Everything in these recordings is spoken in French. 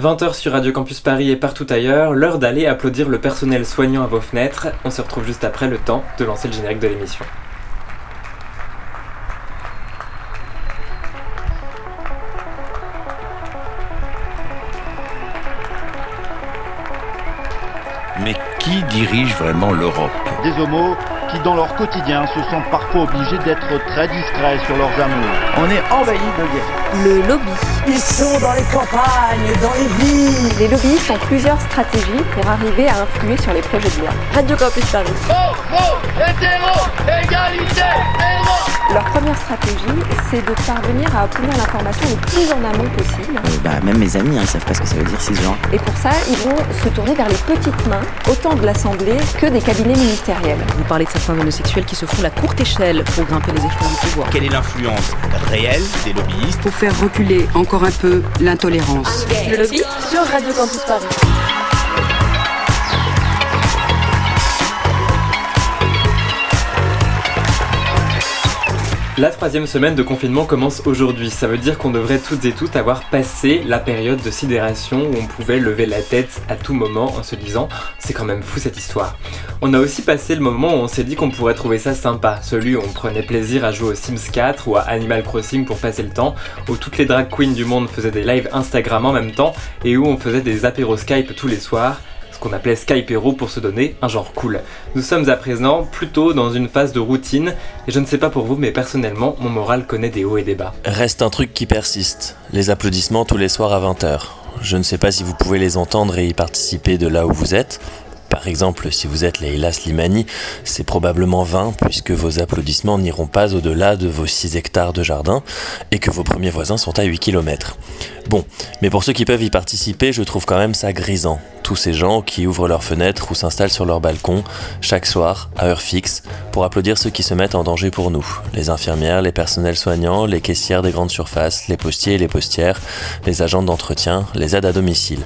20h sur Radio Campus Paris et partout ailleurs, l'heure d'aller applaudir le personnel soignant à vos fenêtres. On se retrouve juste après le temps de lancer le générique de l'émission. Mais qui dirige vraiment l'Europe? Des homos qui, dans leur quotidien, se sentent parfois obligés d'être très discrets sur leurs amours. On est envahi de guerre. Le lobby. Ils sont dans les campagnes, dans les villes. Les lobbyistes ont plusieurs stratégies pour arriver à influer sur les projets de loi. Radio Campus Paris. Hétéro, égalité, Leur première stratégie, c'est de parvenir à obtenir l'information le plus en amont possible. Euh, bah, même mes amis, hein, ils savent pas ce que ça veut dire cisgenre. Et pour ça, ils vont se tourner vers les petites mains, autant de l'Assemblée que des cabinets ministériels. Vous parlez de certains homosexuels qui se font la courte échelle pour grimper les échelons du pouvoir. Quelle est l'influence réelle des lobbyistes Pour faire reculer encore un peu l'intolérance. Le lobby sur Radio Campus Paris. La troisième semaine de confinement commence aujourd'hui. Ça veut dire qu'on devrait toutes et toutes avoir passé la période de sidération où on pouvait lever la tête à tout moment en se disant c'est quand même fou cette histoire. On a aussi passé le moment où on s'est dit qu'on pourrait trouver ça sympa, celui où on prenait plaisir à jouer au Sims 4 ou à Animal Crossing pour passer le temps, où toutes les drag queens du monde faisaient des lives Instagram en même temps et où on faisait des apéros Skype tous les soirs qu'on appelait Skypero pour se donner un genre cool. Nous sommes à présent plutôt dans une phase de routine, et je ne sais pas pour vous, mais personnellement, mon moral connaît des hauts et des bas. Reste un truc qui persiste, les applaudissements tous les soirs à 20h. Je ne sais pas si vous pouvez les entendre et y participer de là où vous êtes. Par exemple, si vous êtes Leila Slimani, c'est probablement vain puisque vos applaudissements n'iront pas au-delà de vos 6 hectares de jardin et que vos premiers voisins sont à 8 km. Bon, mais pour ceux qui peuvent y participer, je trouve quand même ça grisant. Tous ces gens qui ouvrent leurs fenêtres ou s'installent sur leur balcon chaque soir, à heure fixe, pour applaudir ceux qui se mettent en danger pour nous. Les infirmières, les personnels soignants, les caissières des grandes surfaces, les postiers et les postières, les agents d'entretien, les aides à domicile.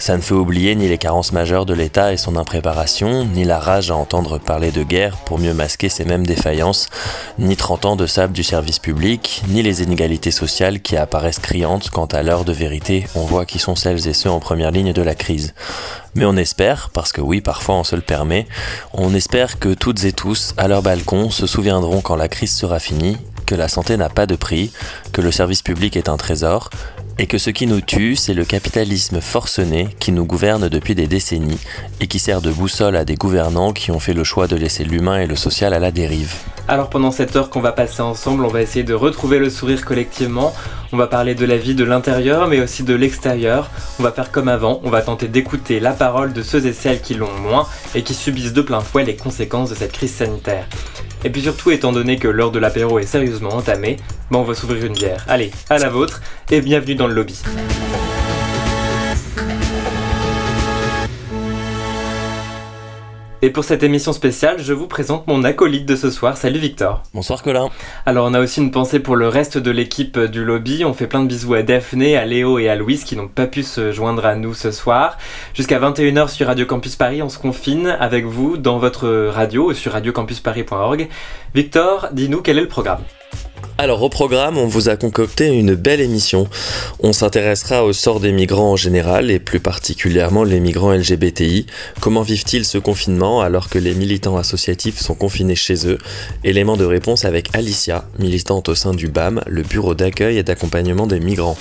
Ça ne fait oublier ni les carences majeures de l'État et son impréparation, ni la rage à entendre parler de guerre pour mieux masquer ces mêmes défaillances, ni 30 ans de sable du service public, ni les inégalités sociales qui apparaissent criantes quand à l'heure de vérité on voit qui sont celles et ceux en première ligne de la crise. Mais on espère, parce que oui, parfois on se le permet, on espère que toutes et tous, à leur balcon, se souviendront quand la crise sera finie, que la santé n'a pas de prix, que le service public est un trésor, et que ce qui nous tue, c'est le capitalisme forcené qui nous gouverne depuis des décennies et qui sert de boussole à des gouvernants qui ont fait le choix de laisser l'humain et le social à la dérive. Alors pendant cette heure qu'on va passer ensemble, on va essayer de retrouver le sourire collectivement. On va parler de la vie de l'intérieur mais aussi de l'extérieur. On va faire comme avant, on va tenter d'écouter la parole de ceux et celles qui l'ont moins et qui subissent de plein fouet les conséquences de cette crise sanitaire. Et puis surtout, étant donné que l'heure de l'apéro est sérieusement entamée, ben on va s'ouvrir une bière. Allez, à la vôtre et bienvenue dans le lobby. Et pour cette émission spéciale, je vous présente mon acolyte de ce soir. Salut Victor. Bonsoir Colin. Alors on a aussi une pensée pour le reste de l'équipe du lobby. On fait plein de bisous à Daphné, à Léo et à Louise qui n'ont pas pu se joindre à nous ce soir. Jusqu'à 21h sur Radio Campus Paris, on se confine avec vous dans votre radio sur radiocampusparis.org. Victor, dis-nous quel est le programme alors au programme, on vous a concocté une belle émission. On s'intéressera au sort des migrants en général et plus particulièrement les migrants LGBTI. Comment vivent-ils ce confinement alors que les militants associatifs sont confinés chez eux? Élément de réponse avec Alicia, militante au sein du BAM, le bureau d'accueil et d'accompagnement des migrants.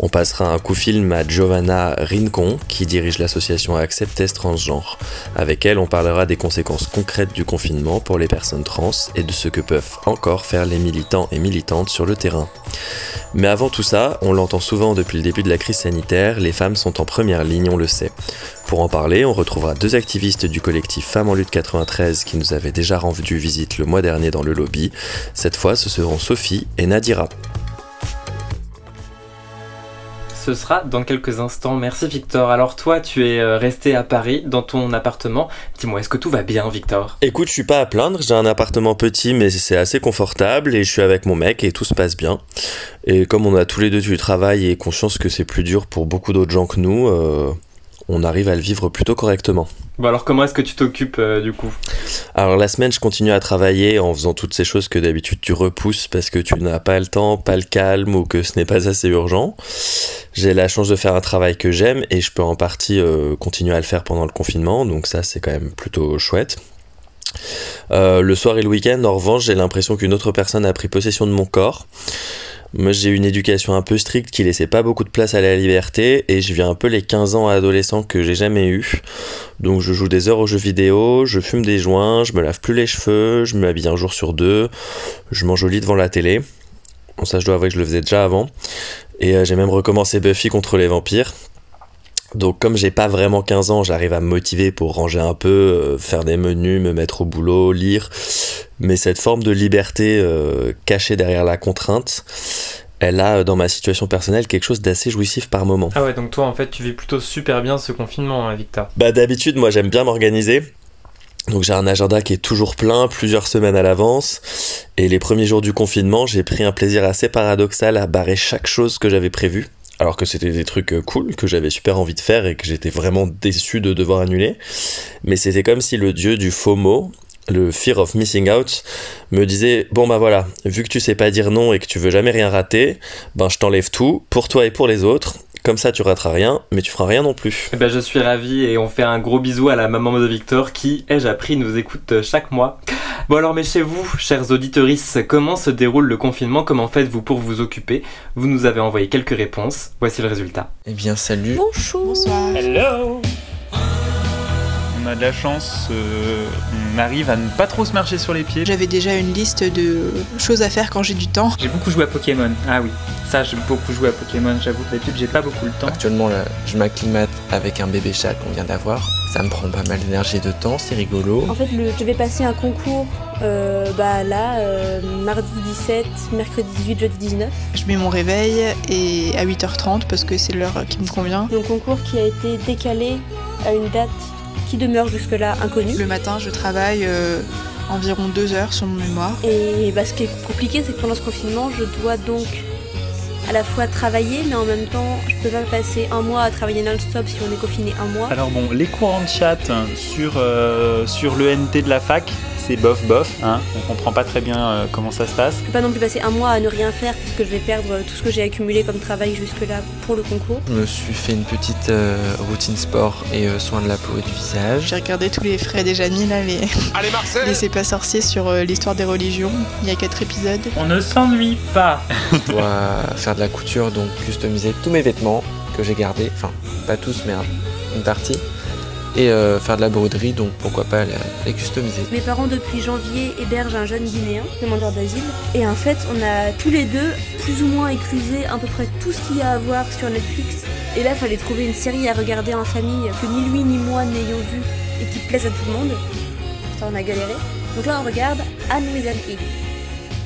On passera un coup film à Giovanna Rincon, qui dirige l'association Acceptes Transgenre. Avec elle, on parlera des conséquences concrètes du confinement pour les personnes trans et de ce que peuvent encore faire les militants et militantes sur le terrain. Mais avant tout ça, on l'entend souvent depuis le début de la crise sanitaire, les femmes sont en première ligne, on le sait. Pour en parler, on retrouvera deux activistes du collectif Femmes en lutte 93 qui nous avaient déjà rendu visite le mois dernier dans le lobby. Cette fois, ce seront Sophie et Nadira ce sera dans quelques instants. Merci Victor. Alors toi, tu es euh, resté à Paris dans ton appartement. Dis-moi, est-ce que tout va bien Victor? Écoute, je suis pas à plaindre. J'ai un appartement petit mais c'est assez confortable et je suis avec mon mec et tout se passe bien. Et comme on a tous les deux du travail et conscience que c'est plus dur pour beaucoup d'autres gens que nous, euh, on arrive à le vivre plutôt correctement. Bon alors comment est-ce que tu t'occupes euh, du coup? Alors la semaine je continue à travailler en faisant toutes ces choses que d'habitude tu repousses parce que tu n'as pas le temps, pas le calme ou que ce n'est pas assez urgent. J'ai la chance de faire un travail que j'aime et je peux en partie euh, continuer à le faire pendant le confinement donc ça c'est quand même plutôt chouette. Euh, le soir et le week-end en revanche j'ai l'impression qu'une autre personne a pris possession de mon corps. Moi, j'ai une éducation un peu stricte qui laissait pas beaucoup de place à la liberté et je viens un peu les 15 ans adolescents que j'ai jamais eu. Donc, je joue des heures aux jeux vidéo, je fume des joints, je me lave plus les cheveux, je me habille un jour sur deux, je mange au lit devant la télé. Bon, ça, je dois avouer que je le faisais déjà avant. Et euh, j'ai même recommencé Buffy contre les vampires. Donc comme j'ai pas vraiment 15 ans, j'arrive à me motiver pour ranger un peu, euh, faire des menus, me mettre au boulot, lire. Mais cette forme de liberté euh, cachée derrière la contrainte, elle a dans ma situation personnelle quelque chose d'assez jouissif par moment. Ah ouais, donc toi en fait tu vis plutôt super bien ce confinement, hein, Victor. Bah d'habitude moi j'aime bien m'organiser. Donc j'ai un agenda qui est toujours plein, plusieurs semaines à l'avance. Et les premiers jours du confinement, j'ai pris un plaisir assez paradoxal à barrer chaque chose que j'avais prévue alors que c'était des trucs euh, cool que j'avais super envie de faire et que j'étais vraiment déçu de devoir annuler. Mais c'était comme si le dieu du FOMO, le fear of missing out, me disait bon bah voilà, vu que tu sais pas dire non et que tu veux jamais rien rater, ben je t'enlève tout pour toi et pour les autres. Comme ça, tu rateras rien, mais tu feras rien non plus. Eh ben, je suis ravi et on fait un gros bisou à la maman de Victor qui, ai-je appris, nous écoute chaque mois. Bon alors mais chez vous, chers auditeuristes, comment se déroule le confinement? Comment faites-vous pour vous occuper? Vous nous avez envoyé quelques réponses. Voici le résultat. Eh bien salut. Bonjour. Bonsoir. Hello. On a de la chance, euh, on arrive à ne pas trop se marcher sur les pieds. J'avais déjà une liste de choses à faire quand j'ai du temps. J'ai beaucoup joué à Pokémon. Ah oui, ça j'ai beaucoup joué à Pokémon, j'avoue. D'habitude j'ai pas beaucoup le temps. Actuellement là, je m'acclimate avec un bébé chat qu'on vient d'avoir. Ça me prend pas mal d'énergie et de temps, c'est rigolo. En fait, le, je vais passer un concours euh, bah là, euh, mardi 17, mercredi 18, jeudi 19. Je mets mon réveil et à 8h30 parce que c'est l'heure qui me convient. Le concours qui a été décalé à une date qui demeure jusque-là inconnue. Le matin, je travaille euh, environ deux heures sur mon mémoire. Et bah, ce qui est compliqué, c'est que pendant ce confinement, je dois donc à la fois travailler, mais en même temps, je peux pas passer un mois à travailler non-stop si on est confiné un mois. Alors bon, les courants de chat sur, euh, sur l'ENT de la fac, c'est bof bof, hein. on comprend pas très bien euh, comment ça se passe. Je peux pas non plus passer un mois à ne rien faire puisque je vais perdre tout ce que j'ai accumulé comme travail jusque-là pour le concours. Je me suis fait une petite euh, routine sport et euh, soin de la peau et du visage. J'ai regardé tous les frais déjà mis là, les, Allez Marseille les C'est pas sorcier sur euh, l'histoire des religions. Il y a quatre épisodes. On ne s'ennuie pas. Je dois faire de la couture, donc customiser tous mes vêtements que j'ai gardés. Enfin, pas tous, mais un- une partie. Et euh, faire de la broderie, donc pourquoi pas la- les customiser. Mes parents depuis janvier hébergent un jeune Guinéen, demandeur d'asile. Et en fait, on a tous les deux plus ou moins éclusé à peu près tout ce qu'il y a à voir sur Netflix. Et là, fallait trouver une série à regarder en famille que ni lui ni moi n'ayons vu et qui plaise à tout le monde. Putain, on a galéré. Donc là, on regarde Anne an E.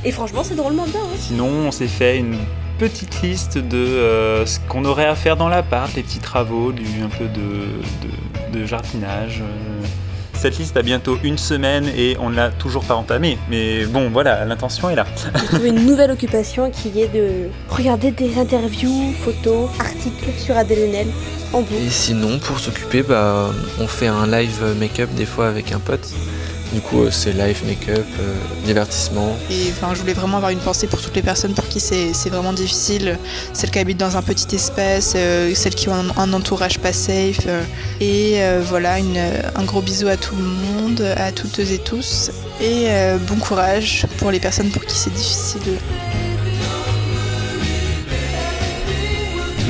Et franchement, c'est drôlement bien. Hein. Sinon, on s'est fait une petite liste de euh, ce qu'on aurait à faire dans l'appart, les petits travaux, du, un peu de, de- de jardinage. euh. Cette liste a bientôt une semaine et on ne l'a toujours pas entamée. Mais bon, voilà, l'intention est là. J'ai trouvé une nouvelle occupation qui est de regarder des interviews, photos, articles sur Adèle Haenel en boucle. Et sinon, pour s'occuper, bah, on fait un live make-up des fois avec un pote. Du coup, euh, c'est live make-up, euh, divertissement. Et enfin, je voulais vraiment avoir une pensée pour toutes les personnes pour qui c'est vraiment difficile. Celles qui habitent dans un petit espace, euh, celles qui ont un, entourage pas safe. et voilà, un gros bisou à tout le monde, à toutes et tous. Et bon courage pour les personnes pour qui c'est difficile.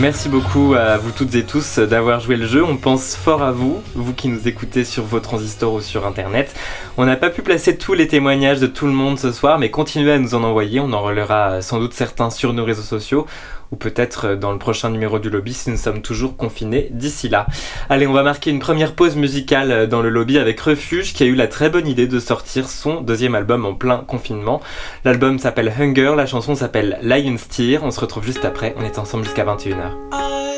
Merci beaucoup à vous toutes et tous d'avoir joué le jeu. On pense fort à vous, vous qui nous écoutez sur vos transistors ou sur internet. On n'a pas pu placer tous les témoignages de tout le monde ce soir, mais continuez à nous en envoyer. On en relèvera sans doute certains sur nos réseaux sociaux ou peut-être dans le prochain numéro du lobby si nous sommes toujours confinés d'ici là. Allez, on va marquer une première pause musicale dans le lobby avec Refuge qui a eu la très bonne idée de sortir son deuxième album en plein confinement. L'album s'appelle Hunger, la chanson s'appelle Lion's Tear. On se retrouve juste après, on est ensemble jusqu'à 21h.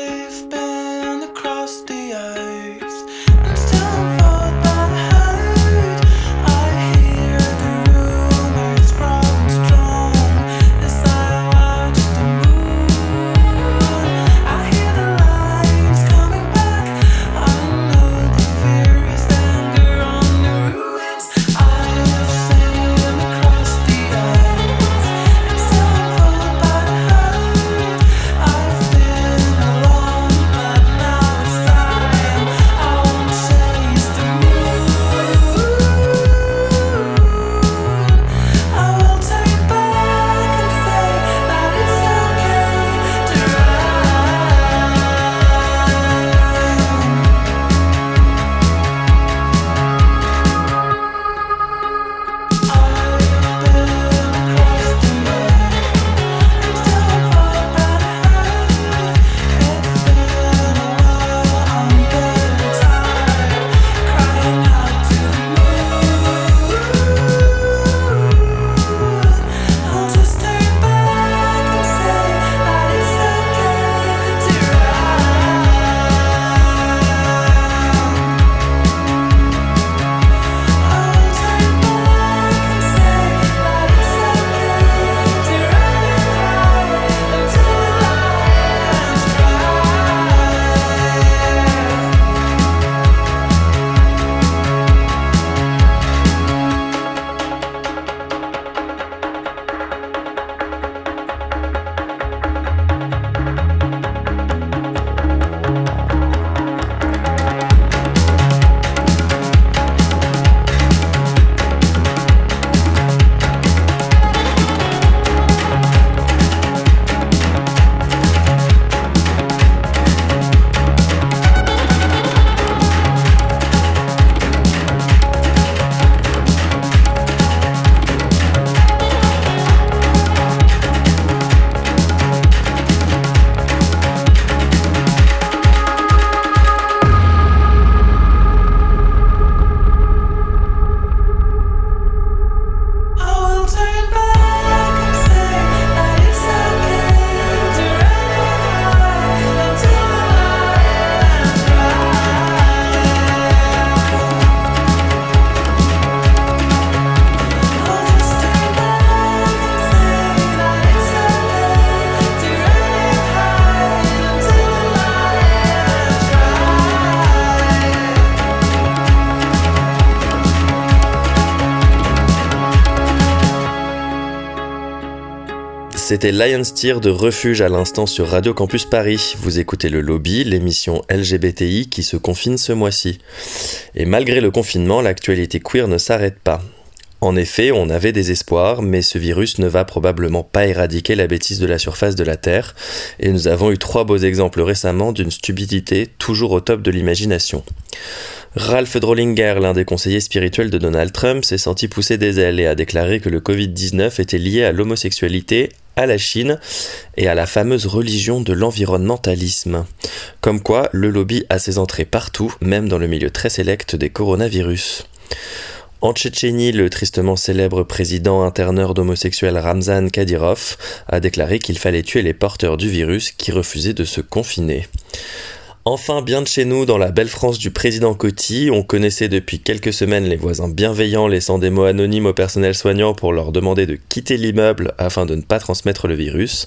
C'était Lion Steer de Refuge à l'instant sur Radio Campus Paris. Vous écoutez le lobby, l'émission LGBTI qui se confine ce mois-ci. Et malgré le confinement, l'actualité queer ne s'arrête pas. En effet, on avait des espoirs, mais ce virus ne va probablement pas éradiquer la bêtise de la surface de la Terre, et nous avons eu trois beaux exemples récemment d'une stupidité toujours au top de l'imagination. Ralph Drollinger, l'un des conseillers spirituels de Donald Trump, s'est senti pousser des ailes et a déclaré que le Covid-19 était lié à l'homosexualité, à la Chine et à la fameuse religion de l'environnementalisme. Comme quoi, le lobby a ses entrées partout, même dans le milieu très sélect des coronavirus. En Tchétchénie, le tristement célèbre président interneur d'homosexuels Ramzan Kadyrov a déclaré qu'il fallait tuer les porteurs du virus qui refusaient de se confiner. Enfin, bien de chez nous, dans la belle France du président Coty, on connaissait depuis quelques semaines les voisins bienveillants laissant des mots anonymes au personnel soignant pour leur demander de quitter l'immeuble afin de ne pas transmettre le virus.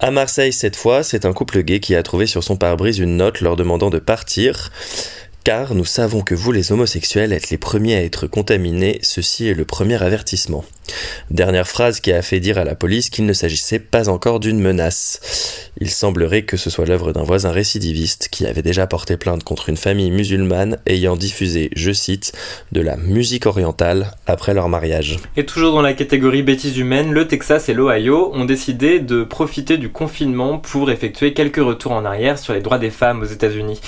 À Marseille, cette fois, c'est un couple gay qui a trouvé sur son pare-brise une note leur demandant de partir. Car nous savons que vous les homosexuels êtes les premiers à être contaminés, ceci est le premier avertissement. Dernière phrase qui a fait dire à la police qu'il ne s'agissait pas encore d'une menace. Il semblerait que ce soit l'œuvre d'un voisin récidiviste qui avait déjà porté plainte contre une famille musulmane ayant diffusé, je cite, de la musique orientale après leur mariage. Et toujours dans la catégorie bêtises humaines, le Texas et l'Ohio ont décidé de profiter du confinement pour effectuer quelques retours en arrière sur les droits des femmes aux États-Unis.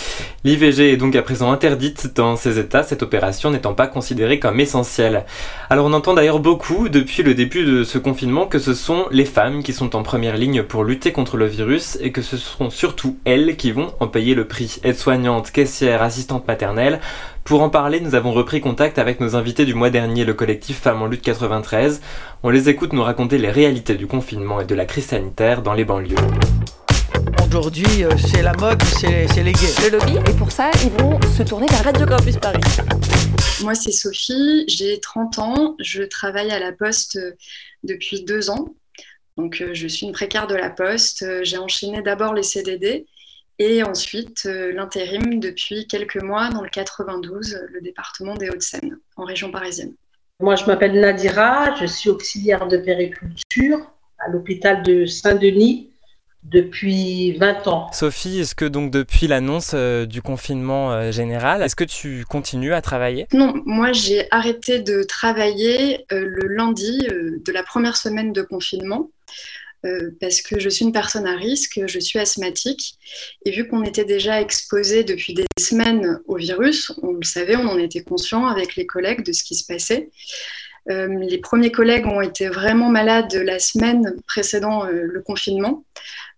L'IVG est donc à présent interdite dans ces États, cette opération n'étant pas considérée comme essentielle. Alors on entend d'ailleurs beaucoup depuis le début de ce confinement que ce sont les femmes qui sont en première ligne pour lutter contre le virus et que ce seront surtout elles qui vont en payer le prix. Aides-soignantes, caissières, assistantes maternelles. Pour en parler, nous avons repris contact avec nos invités du mois dernier, le collectif Femmes en lutte 93. On les écoute nous raconter les réalités du confinement et de la crise sanitaire dans les banlieues. Aujourd'hui, euh, c'est la mode, c'est les gays. Le lobby, et pour ça, ils vont se tourner vers Radio Campus Paris. Moi, c'est Sophie, j'ai 30 ans, je travaille à la Poste depuis deux ans. Donc, euh, je suis une précaire de la Poste. Euh, j'ai enchaîné d'abord les CDD et ensuite l'intérim depuis quelques mois dans le 92, le département des Hauts-de-Seine, en région parisienne. Moi, je m'appelle Nadira, je suis auxiliaire de périculture à l'hôpital de Saint-Denis depuis 20 ans. Sophie, est-ce que donc depuis l'annonce euh, du confinement euh, général, est-ce que tu continues à travailler? Non, moi j'ai arrêté de travailler euh, le lundi de la première semaine de confinement. parce que je suis une personne à risque, je suis asthmatique, et vu qu'on était déjà exposé depuis des semaines au virus, on le savait, on en était conscient avec les collègues de ce qui se passait. Euh, les premiers collègues ont été vraiment malades la semaine précédant euh, le confinement.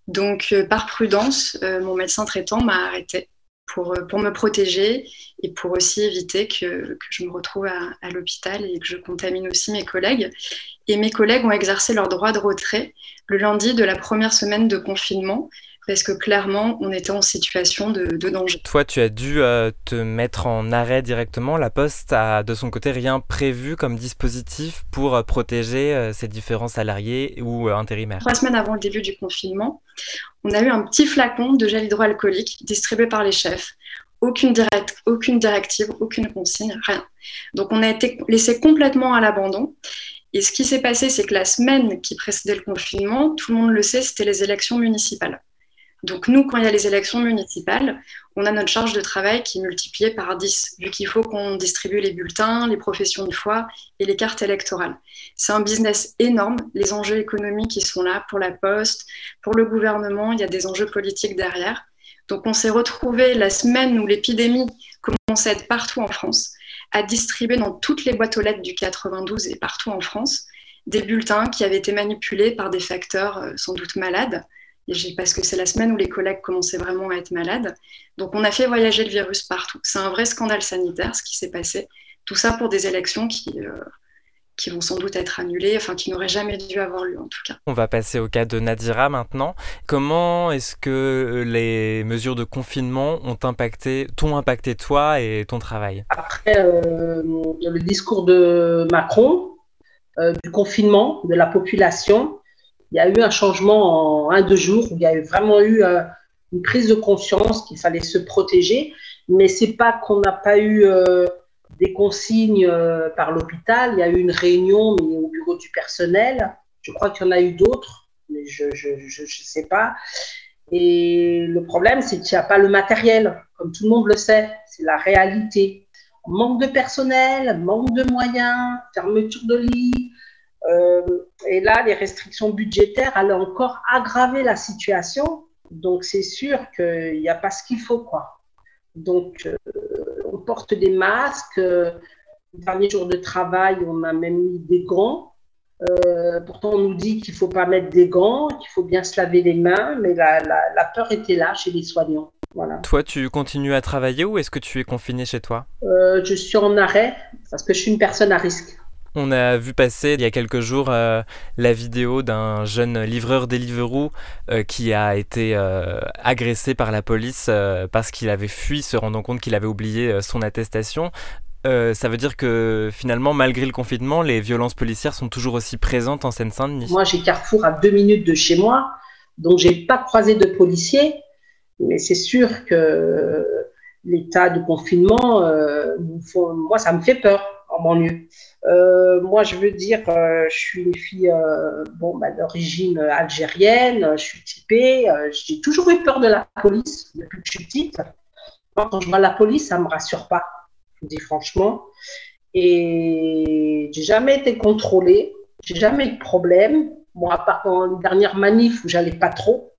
Donc, euh, par prudence, mon médecin traitant m'a arrêté pour, pour me protéger et pour aussi éviter que, que je me retrouve à l'hôpital et que je contamine aussi mes collègues. Et mes collègues ont exercé leur droit de retrait le lundi de la première semaine de confinement parce que clairement, on était en situation de, de danger. Toi, tu as dû euh, te mettre en arrêt directement. La Poste a de son côté rien prévu comme dispositif pour euh, protéger euh, ses différents salariés ou intérimaires. Trois semaines avant le début du confinement, on a eu un petit flacon de gel hydroalcoolique distribué par les chefs. Aucune, direct, aucune directive, aucune consigne, rien. Donc on a été laissé complètement à l'abandon. Et ce qui s'est passé, c'est que la semaine qui précédait le confinement, tout le monde le sait, c'était les élections municipales. Donc nous, quand il y a les élections municipales, on a notre charge de travail qui est multipliée par 10, vu qu'il faut qu'on distribue les bulletins, les professions de foi et les cartes électorales. C'est un business énorme, les enjeux économiques qui sont là pour la poste, pour le gouvernement, il y a des enjeux politiques derrière. Donc on s'est retrouvé la semaine où l'épidémie commençait à être partout en France, à distribuer dans toutes les boîtes aux lettres du 92 et partout en France des bulletins qui avaient été manipulés par des facteurs euh, sans doute malades parce que c'est la semaine où les collègues commençaient vraiment à être malades. Donc on a fait voyager le virus partout. C'est un vrai scandale sanitaire ce qui s'est passé. Tout ça pour des élections qui, euh, qui vont sans doute être annulées, enfin qui n'auraient jamais dû avoir lieu en tout cas. On va passer au cas de Nadira maintenant. Comment est-ce que les mesures de confinement ont impacté, t'ont impacté toi et ton travail? Après euh, le discours de Macron, euh, du confinement de la population, il y a eu un changement en un, deux jours. Il y a vraiment eu euh, une prise de conscience qu'il fallait se protéger. Mais c'est pas qu'on n'a pas eu euh, des consignes euh, par l'hôpital. Il y a eu une réunion au bureau du personnel. Je crois qu'il y en a eu d'autres, mais je ne sais pas. Et le problème, c'est qu'il n'y a pas le matériel, comme tout le monde le sait, c'est la réalité. Manque de personnel, manque de moyens, fermeture de. Euh, et là, les restrictions budgétaires allaient encore aggraver la situation. Donc, c'est sûr qu'il n'y a pas ce qu'il faut, quoi. Donc, euh, on porte des masques. Euh, dernier jour de travail, on a même mis des gants. Euh, pourtant, on nous dit qu'il ne faut pas mettre des gants, qu'il faut bien se laver les mains, mais la, la, la peur était là chez les soignants. Voilà. Toi, tu continues à travailler ou est-ce que tu es confiné chez toi? Euh, Je suis en arrêt parce que je suis une personne à risque. On a vu passer il y a quelques jours euh, la vidéo d'un jeune livreur Deliveroo euh, qui a été euh, agressé par la police parce qu'il avait fui, se rendant compte qu'il avait oublié son attestation. ça veut dire que finalement, malgré le confinement, les violences policières sont toujours aussi présentes en Seine-Saint-Denis. Moi, j'ai Carrefour à deux minutes de chez moi, donc j'ai pas croisé de policiers, mais c'est sûr que l'état de confinement, moi, ça me fait peur en banlieue. Euh, moi, je veux dire, euh, je suis une fille euh, bon, bah, d'origine algérienne, je suis typée, j'ai toujours eu peur de la police depuis que je suis petite. Moi, quand je vois la police, ça ne me rassure pas, je vous dis franchement. Et j'ai jamais été contrôlée, j'ai jamais eu de problème. Bon, à part dans une dernière manif où j'allais pas trop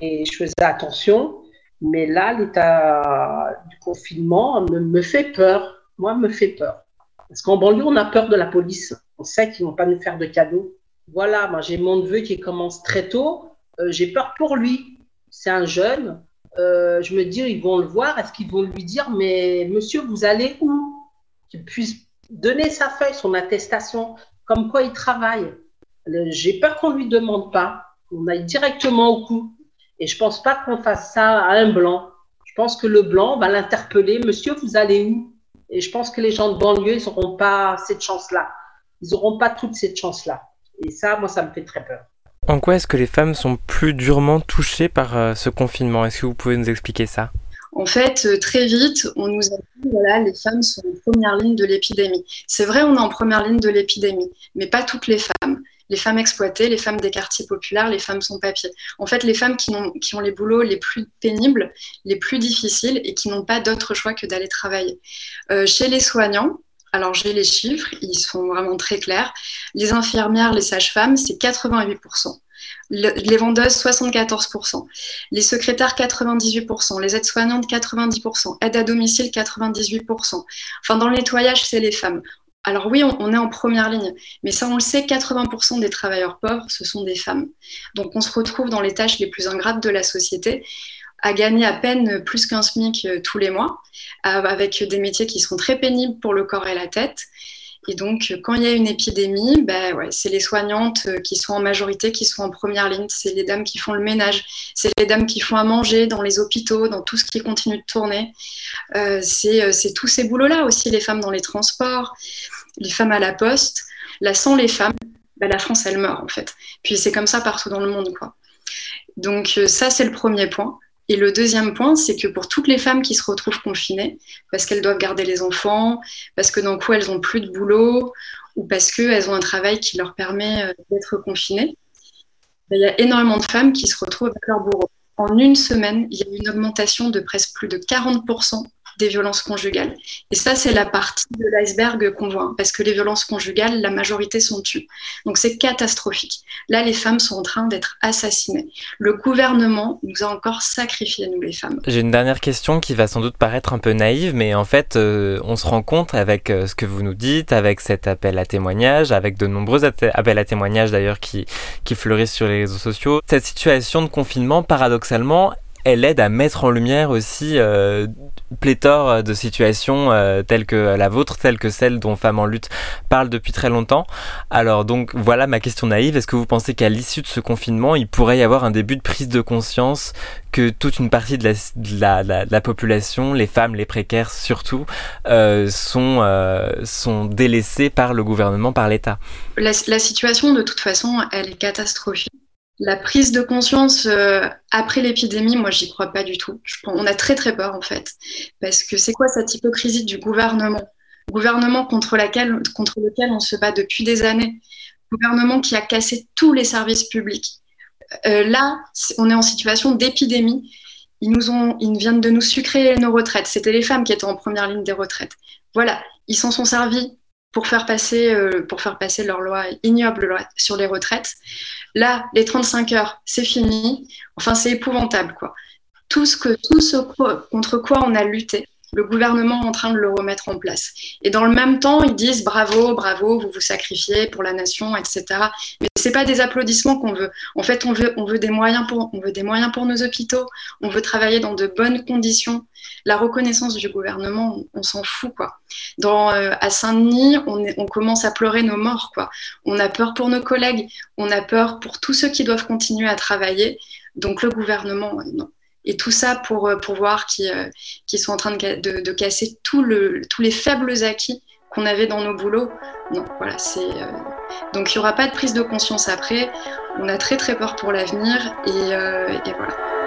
et je faisais attention. Mais là, l'état du confinement me, me fait peur moi, me fait peur. Parce qu'en banlieue, on a peur de la police. On sait qu'ils ne vont pas nous faire de cadeaux. Voilà, moi, j'ai mon neveu qui commence très tôt. Euh, j'ai peur pour lui. C'est un jeune. Euh, je me dis, ils vont le voir. Est-ce qu'ils vont lui dire, mais monsieur, vous allez où? Qu'il puisse donner sa feuille, son attestation, comme quoi il travaille. J'ai peur qu'on ne lui demande pas. On aille directement au coup. Et je ne pense pas qu'on fasse ça à un blanc. Je pense que le blanc va l'interpeller. Monsieur, vous allez où? Et je pense que les gens de banlieue, ils n'auront pas cette chance-là. Ils n'auront pas toute cette chance-là. Et ça, moi, ça me fait très peur. En quoi est-ce que les femmes sont plus durement touchées par euh, ce confinement? Est-ce que vous pouvez nous expliquer ça? En fait, euh, très vite, on nous a dit voilà, les femmes sont en première ligne de l'épidémie. C'est vrai, on est en première ligne de l'épidémie, mais pas toutes les femmes les femmes exploitées, les femmes des quartiers populaires, les femmes sans papier. En fait, les femmes qui ont, les boulots les plus pénibles, les plus difficiles et qui n'ont pas d'autre choix que d'aller travailler. Euh, chez les soignants, alors j'ai les chiffres, ils sont vraiment très clairs. Les infirmières, les sages-femmes, c'est 88%. les vendeuses, 74%. Les secrétaires, 98%. Les aides-soignantes, 90%. Aide à domicile, 98%. Enfin, dans le nettoyage, c'est les femmes. Alors oui, on, est en première ligne, mais ça on le sait, 80% des travailleurs pauvres, ce sont des femmes. Donc on se retrouve dans les tâches les plus ingrates de la société, à gagner à peine plus qu'un SMIC euh, tous les mois, avec des métiers qui sont très pénibles pour le corps et la tête. Et donc, quand il y a une épidémie, ben ouais, c'est les soignantes euh, qui sont en majorité, qui sont en première ligne. C'est les dames qui font le ménage. C'est les dames qui font à manger dans les hôpitaux, dans tout ce qui continue de tourner. Euh, c'est tous ces boulots-là aussi, les femmes dans les transports les femmes à la poste. Là, sans les femmes, bah, la France, elle meurt en fait. Puis c'est comme ça partout dans le monde. quoi. Donc euh, ça, c'est le premier point. Et le deuxième point, c'est que pour toutes les femmes qui se retrouvent confinées, parce qu'elles doivent garder les enfants, parce que d'un coup, elles n'ont plus de boulot, ou parce qu'elles ont un travail qui leur permet euh, d'être confinées, bah, il y a énormément de femmes qui se retrouvent avec leur bourreau. En une semaine, il y a eu une augmentation de presque plus de 40% des violences conjugales. Et ça, c'est la partie de l'iceberg qu'on voit, parce que les violences conjugales, la majorité sont tues. Donc c'est catastrophique. Là, les femmes sont en train d'être assassinées. Le gouvernement nous a encore sacrifié, nous les femmes. J'ai une dernière question qui va sans doute paraître un peu naïve, mais en fait, euh, on se rend compte avec euh, ce que vous nous dites, avec cet appel à témoignage, avec de nombreux appels à témoignages d'ailleurs qui fleurissent sur les réseaux sociaux. Cette situation de confinement, paradoxalement, elle aide à mettre en lumière aussi euh, pléthore de situations euh, telles que la vôtre, telles que celle dont Femmes en lutte parle depuis très longtemps. Alors donc voilà ma question naïve, est-ce que vous pensez qu'à l'issue de ce confinement, il pourrait y avoir un début de prise de conscience que toute une partie de la, population, les femmes, les précaires surtout, euh, sont, euh, sont délaissées par le gouvernement, par l'État? La situation de toute façon, elle est catastrophique. La prise de conscience euh, après l'épidémie, moi, j'y crois pas du tout. On a très très peur en fait, parce que c'est quoi cette hypocrisie du gouvernement, gouvernement contre, lequel on se bat depuis des années, gouvernement qui a cassé tous les services publics. Euh, là, on est en situation d'épidémie. Ils, ils viennent de nous sucrer nos retraites. C'était les femmes qui étaient en première ligne des retraites. Voilà, ils s'en sont servis pour faire passer, euh, pour faire passer leur loi ignoble loi sur les retraites. Là, les 35 heures, c'est fini. Enfin, c'est épouvantable, quoi. Tout ce, que, tout ce contre quoi on a lutté, le gouvernement en train de le remettre en place. Et dans le même temps, ils disent bravo, bravo, vous vous sacrifiez pour la nation, etc. Mais c'est pas des applaudissements qu'on veut. En fait, on veut, des moyens pour, on veut des moyens pour nos hôpitaux. On veut travailler dans de bonnes conditions. La reconnaissance du gouvernement, on, s'en fout quoi. Euh, à Saint-Denis, on, on commence à pleurer nos morts quoi. On a peur pour nos collègues, on a peur pour tous ceux qui doivent continuer à travailler. Donc le gouvernement, non. Et tout ça pour, euh, pour voir qu'ils euh, sont en train de, ca- de- de casser tous les faibles acquis qu'on avait dans nos boulots. Non, voilà, c'est. euh, Donc il n'y aura pas de prise de conscience après. On a très très peur pour l'avenir et voilà.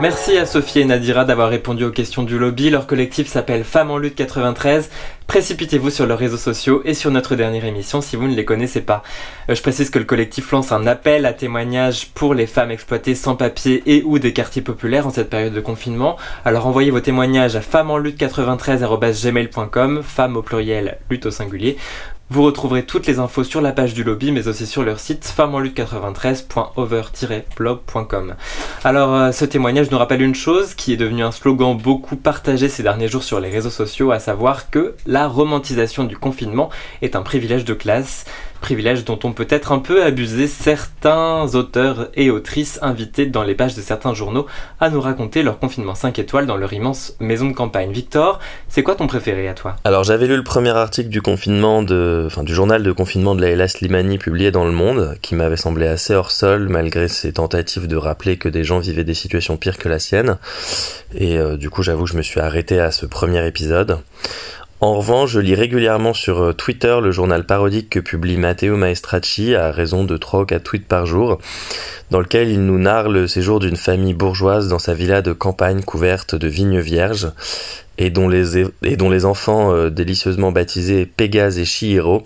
Merci à Sophie et Nadira d'avoir répondu aux questions du lobby. Leur collectif s'appelle Femmes en lutte 93. Précipitez-vous sur leurs réseaux sociaux et sur notre dernière émission si vous ne les connaissez pas. Euh, je précise que le collectif lance un appel à témoignages pour les femmes exploitées sans papier et ou des quartiers populaires en cette période de confinement. Alors envoyez vos témoignages à femmesenlutte93@gmail.com, femmes au pluriel, lutte au singulier. Vous retrouverez toutes les infos sur la page du lobby, mais aussi sur leur site femmesenlutte93.over-blog.com. Alors, euh, ce témoignage nous rappelle une chose qui est devenue un slogan beaucoup partagé ces derniers jours sur les réseaux sociaux, à savoir que la romantisation du confinement est un privilège de classe, privilège dont on peut être un peu abusé certains auteurs et autrices invités dans les pages de certains journaux à nous raconter leur confinement 5 étoiles dans leur immense maison de campagne. Victor, c'est quoi ton préféré à toi? Alors j'avais lu le premier article du confinement de, enfin du journal de confinement de Laila Slimani publié dans Le Monde, qui m'avait semblé assez hors sol malgré ses tentatives de rappeler que des gens vivaient des situations pires que la sienne. Et euh, du coup j'avoue que je me suis arrêté à ce premier épisode. En revanche, je lis régulièrement sur euh, Twitter le journal parodique que publie Matteo Maestracci à raison de 3 ou 4 tweets par jour, dans lequel il nous narre le séjour d'une famille bourgeoise dans sa villa de campagne couverte de vignes vierges et dont les, et dont les enfants euh, délicieusement baptisés Pégase et Chihiro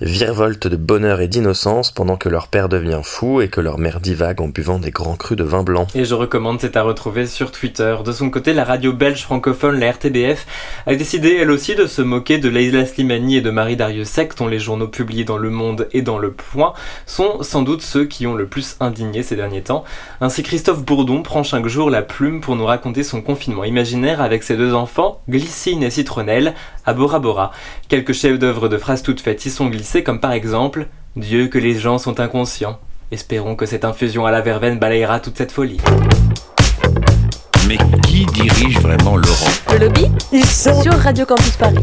virevoltent de bonheur et d'innocence pendant que leur père devient fou et que leur mère divague en buvant des grands crus de vin blanc. Et je recommande, c'est à retrouver sur Twitter. De son côté, la radio belge francophone, la RTBF, a décidé elle aussi de se moquer de Leila Slimani et de Marie Dariussec, dont les journaux publiés dans Le Monde et dans Le Point sont sans doute ceux qui ont le plus indigné ces derniers temps. Ainsi, Christophe Bourdon prend chaque jour la plume pour nous raconter son confinement imaginaire avec ses deux enfants, Glycine et Citronnelle, à Bora Bora. Quelques chefs-d'œuvre de phrases toutes faites y sont glissés, comme par exemple Dieu que les gens sont inconscients. Espérons que cette infusion à la verveine balayera toute cette folie. Mais qui dirige vraiment l'Europe Le lobby sur Radio Campus Paris.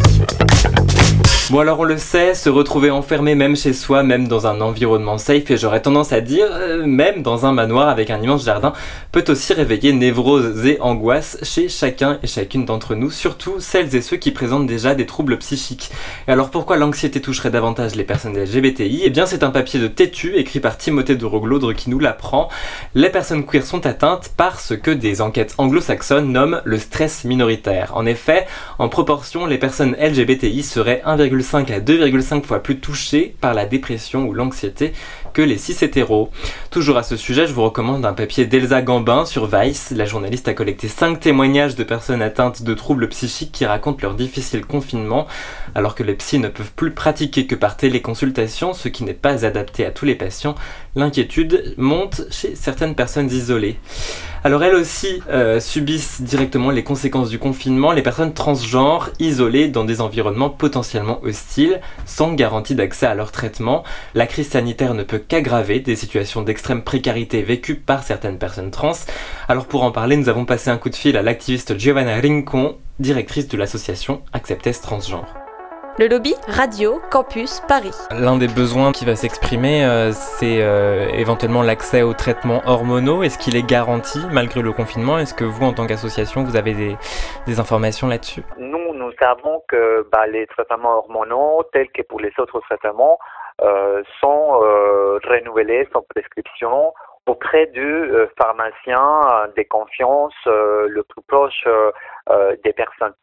Bon alors on le sait, se retrouver enfermé même chez soi, même dans un environnement safe, et j'aurais tendance à dire euh, même dans un manoir avec un immense jardin, peut aussi réveiller névroses et angoisses chez chacun et chacune d'entre nous, surtout celles et ceux qui présentent déjà des troubles psychiques. Et alors pourquoi l'anxiété toucherait davantage les personnes LGBTI Eh bien c'est un papier de Tétu écrit par Timothée de Roglaudre qui nous l'apprend. Les personnes queer sont atteintes par ce que des enquêtes anglo-saxonnes nomment le stress minoritaire. En effet, en proportion, les personnes LGBTI seraient 1,5 à 2,5 fois plus touchées par la dépression ou l'anxiété que les cis hétéros. Toujours à ce sujet, je vous recommande un papier d'Elsa Gambin sur Vice. La journaliste a collecté 5 témoignages de personnes atteintes de troubles psychiques qui racontent leur difficile confinement, alors que les psys ne peuvent plus pratiquer que par téléconsultation, ce qui n'est pas adapté à tous les patients. L'inquiétude monte chez certaines personnes isolées. Alors elles aussi euh, subissent directement les conséquences du confinement, les personnes transgenres isolées dans des environnements potentiellement hostiles, sans garantie d'accès à leur traitement. La crise sanitaire ne peut qu'aggraver des situations d'extrême précarité vécues par certaines personnes trans. Alors pour en parler, nous avons passé un coup de fil à l'activiste Giovanna Rincon, directrice de l'association Acceptez Transgenre. Le lobby Radio Campus Paris. L'un des besoins qui va s'exprimer, euh, c'est euh, éventuellement l'accès aux traitements hormonaux. Est-ce qu'il est garanti malgré le confinement? Est-ce que vous, en tant qu'association, vous avez des, des informations là-dessus? Nous, nous savons que bah, les traitements hormonaux, tels que pour les autres traitements, sont euh, renouvelés sans prescription auprès du euh, pharmacien de confiance euh, le plus proche euh, euh, des personnes.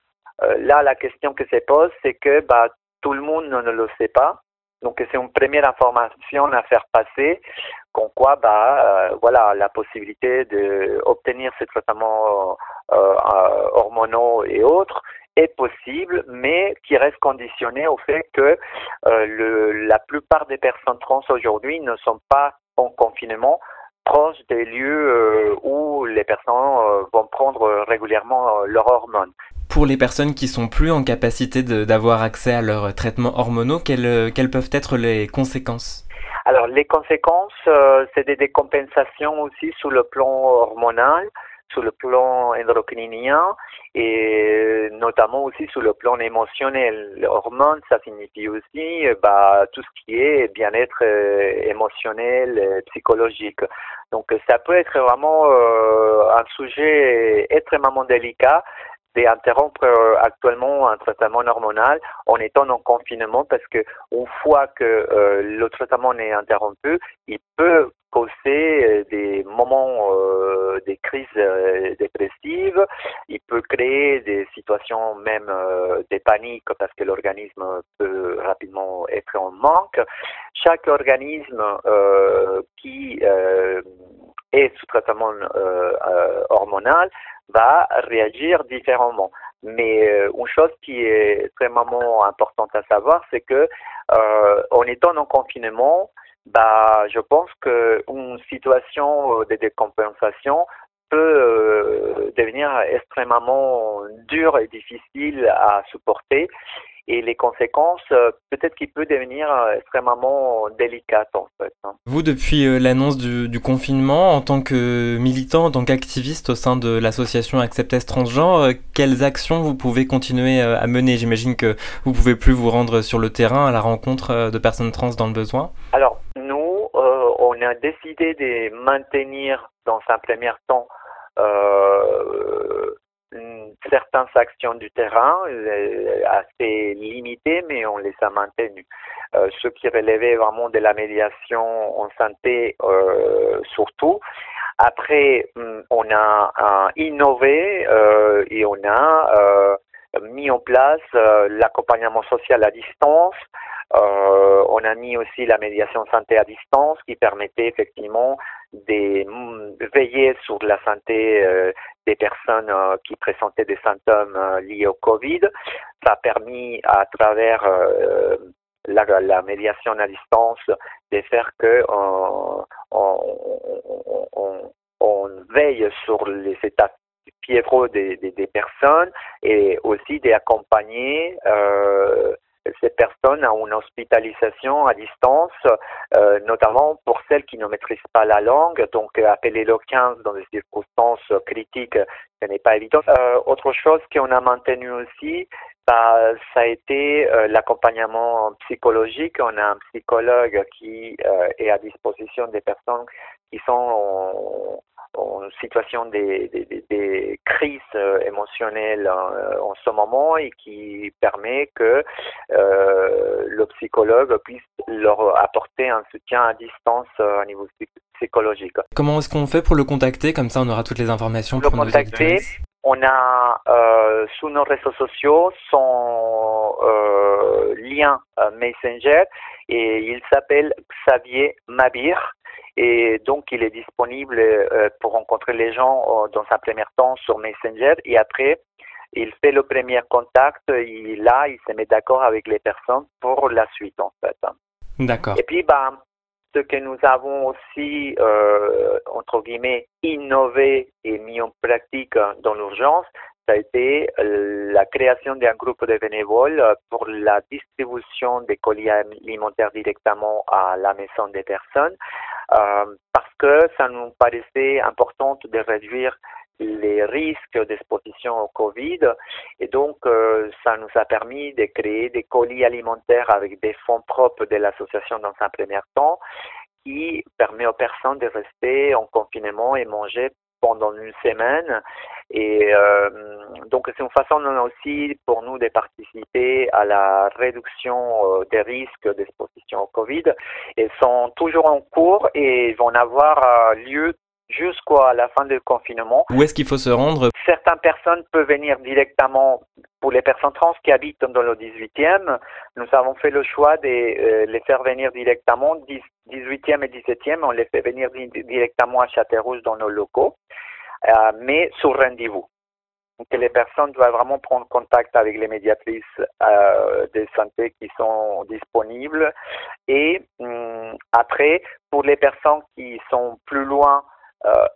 Euh, là, la question que se pose, c'est que bah, tout le monde ne le sait pas. Donc c'est une première information à faire passer, comme quoi bah voilà la possibilité d'obtenir ces traitements hormonaux et autres est possible, mais qui reste conditionné au fait que euh, le, la plupart des personnes trans aujourd'hui ne sont pas en confinement proches des lieux euh, où les personnes euh, vont prendre régulièrement leurs hormones. Pour les personnes qui sont plus en capacité d'avoir accès à leurs traitements hormonaux, quelles, quelles peuvent être les conséquences? Alors, les conséquences, c'est des décompensations aussi sur le plan hormonal sur le plan endocrinien et notamment aussi sur le plan émotionnel. L'hormone, ça signifie aussi bah, tout ce qui est bien-être euh, émotionnel, euh, psychologique. Donc ça peut être vraiment euh, un sujet extrêmement délicat d'interrompre euh, actuellement un traitement hormonal en étant en confinement parce que une fois que euh, le traitement est interrompu, il peut causer euh, des moments, euh, des crises euh, dépressives, il peut créer des situations même de panique parce que l'organisme peut rapidement être en manque. Chaque organisme qui est sous traitement hormonal va réagir différemment. Mais euh, une chose qui est extrêmement importante à savoir, c'est que euh, en étant en confinement, bah, je pense qu'une situation de décompensation peut euh, devenir extrêmement dure et difficile à supporter et les conséquences, euh, peut-être qu'il peut devenir euh, extrêmement délicates en fait. Hein. Vous, depuis euh, l'annonce du, du, confinement, en tant que militant, en tant qu'activiste au sein de l'association Acceptes Transgenre, quelles actions vous pouvez continuer à mener? J'imagine que vous pouvez plus vous rendre sur le terrain à la rencontre de personnes trans dans le besoin. Alors, nous, euh, on a décidé de maintenir dans un premier temps euh, certaines actions du terrain euh, assez limitées, mais on les a maintenues. Euh, ce qui relevait vraiment de la médiation en santé euh, surtout. Après, hum, on a innové et on a mis en place l'accompagnement social à distance. On a mis aussi la médiation santé à distance qui permettait effectivement de hum, veiller sur la santé euh, des personnes euh, qui présentaient des symptômes euh, liés au Covid. Ça a permis à travers la, médiation à distance de faire que on, on, on, on veille sur les états fiévreux des, personnes et aussi d'accompagner euh, ces personnes à une hospitalisation à distance, euh, notamment pour celles qui ne maîtrisent pas la langue. Donc, appeler le 15 dans des circonstances critiques, ce n'est pas évident. Euh, autre chose qu'on a maintenu aussi, bah, ça a été euh, l'accompagnement psychologique. On a un psychologue qui euh, est à disposition des personnes qui sont en, situation des, des, des crises euh, émotionnelles en, en, ce moment et qui permet que euh, le psychologue puisse leur apporter un soutien à distance à niveau psychologique. Comment est-ce qu'on fait pour le contacter? Comme ça, on aura toutes les informations pour, pour le contacter. On a euh, sur nos réseaux sociaux son euh, lien euh, Messenger et il s'appelle Xavier Mabir et donc il est disponible euh, pour rencontrer les gens euh, dans un premier temps sur Messenger et après il fait le premier contact, il, là il se met d'accord avec les personnes pour la suite en fait. D'accord. Et puis bah, ce que nous avons aussi, euh, entre guillemets, innové et mis en pratique dans l'urgence, ça a été la création d'un groupe de bénévoles pour la distribution des colis alimentaires directement à la maison des personnes, euh, parce que ça nous paraissait important de réduire les risques d'exposition au Covid. Et donc euh, ça nous a permis de créer des colis alimentaires avec des fonds propres de l'association dans un premier temps qui permet aux personnes de rester en confinement et manger pendant une semaine et euh, donc c'est une façon aussi pour nous de participer à la réduction euh, des risques d'exposition au Covid. Ils sont toujours en cours et vont avoir euh, lieu jusqu'à la fin du confinement. Où est-ce qu'il faut se rendre Certaines personnes peuvent venir directement, pour les personnes trans qui habitent dans le 18e, nous avons fait le choix de euh, les faire venir directement, 18e et 17e, on les fait venir di- directement à Châteaurouge dans nos locaux, euh, mais sur rendez-vous. Donc les personnes doivent vraiment prendre contact avec les médiatrices euh, de santé qui sont disponibles. Et hum, après, pour les personnes qui sont plus loin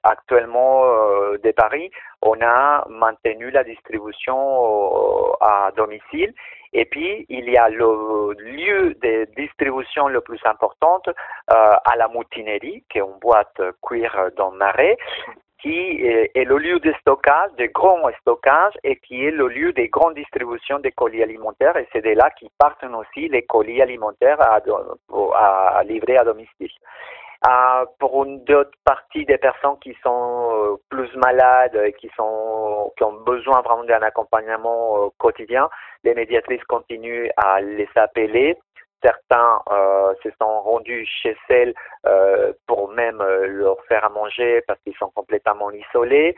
actuellement euh, de Paris, on a maintenu la distribution euh, à domicile. Et puis, il y a le lieu de distribution le plus important euh, à la moutinerie, qui est une boîte cuir dans Marais, qui est, le lieu de stockage, de grand stockage, et qui est le lieu des grandes distributions des colis alimentaires. Et c'est de là qui partent aussi les colis alimentaires à livrer à domicile. Euh, pour une autre partie des personnes qui sont euh, plus malades et qui sont qui ont besoin vraiment d'un accompagnement euh, quotidien, les médiatrices continuent à les appeler. Certains euh, se sont rendus chez elles euh, pour même euh, leur faire à manger parce qu'ils sont complètement isolés.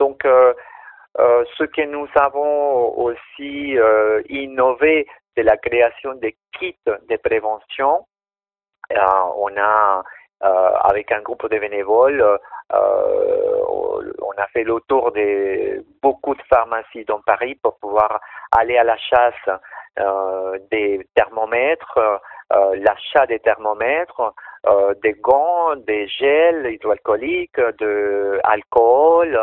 Donc, ce que nous avons aussi innové, c'est la création des kits de prévention. Euh, on a, euh, avec un groupe de bénévoles, euh, on a fait le tour de beaucoup de pharmacies dans Paris pour pouvoir aller à la chasse des thermomètres, l'achat des thermomètres, euh, des gants, des gels hydroalcooliques, de alcool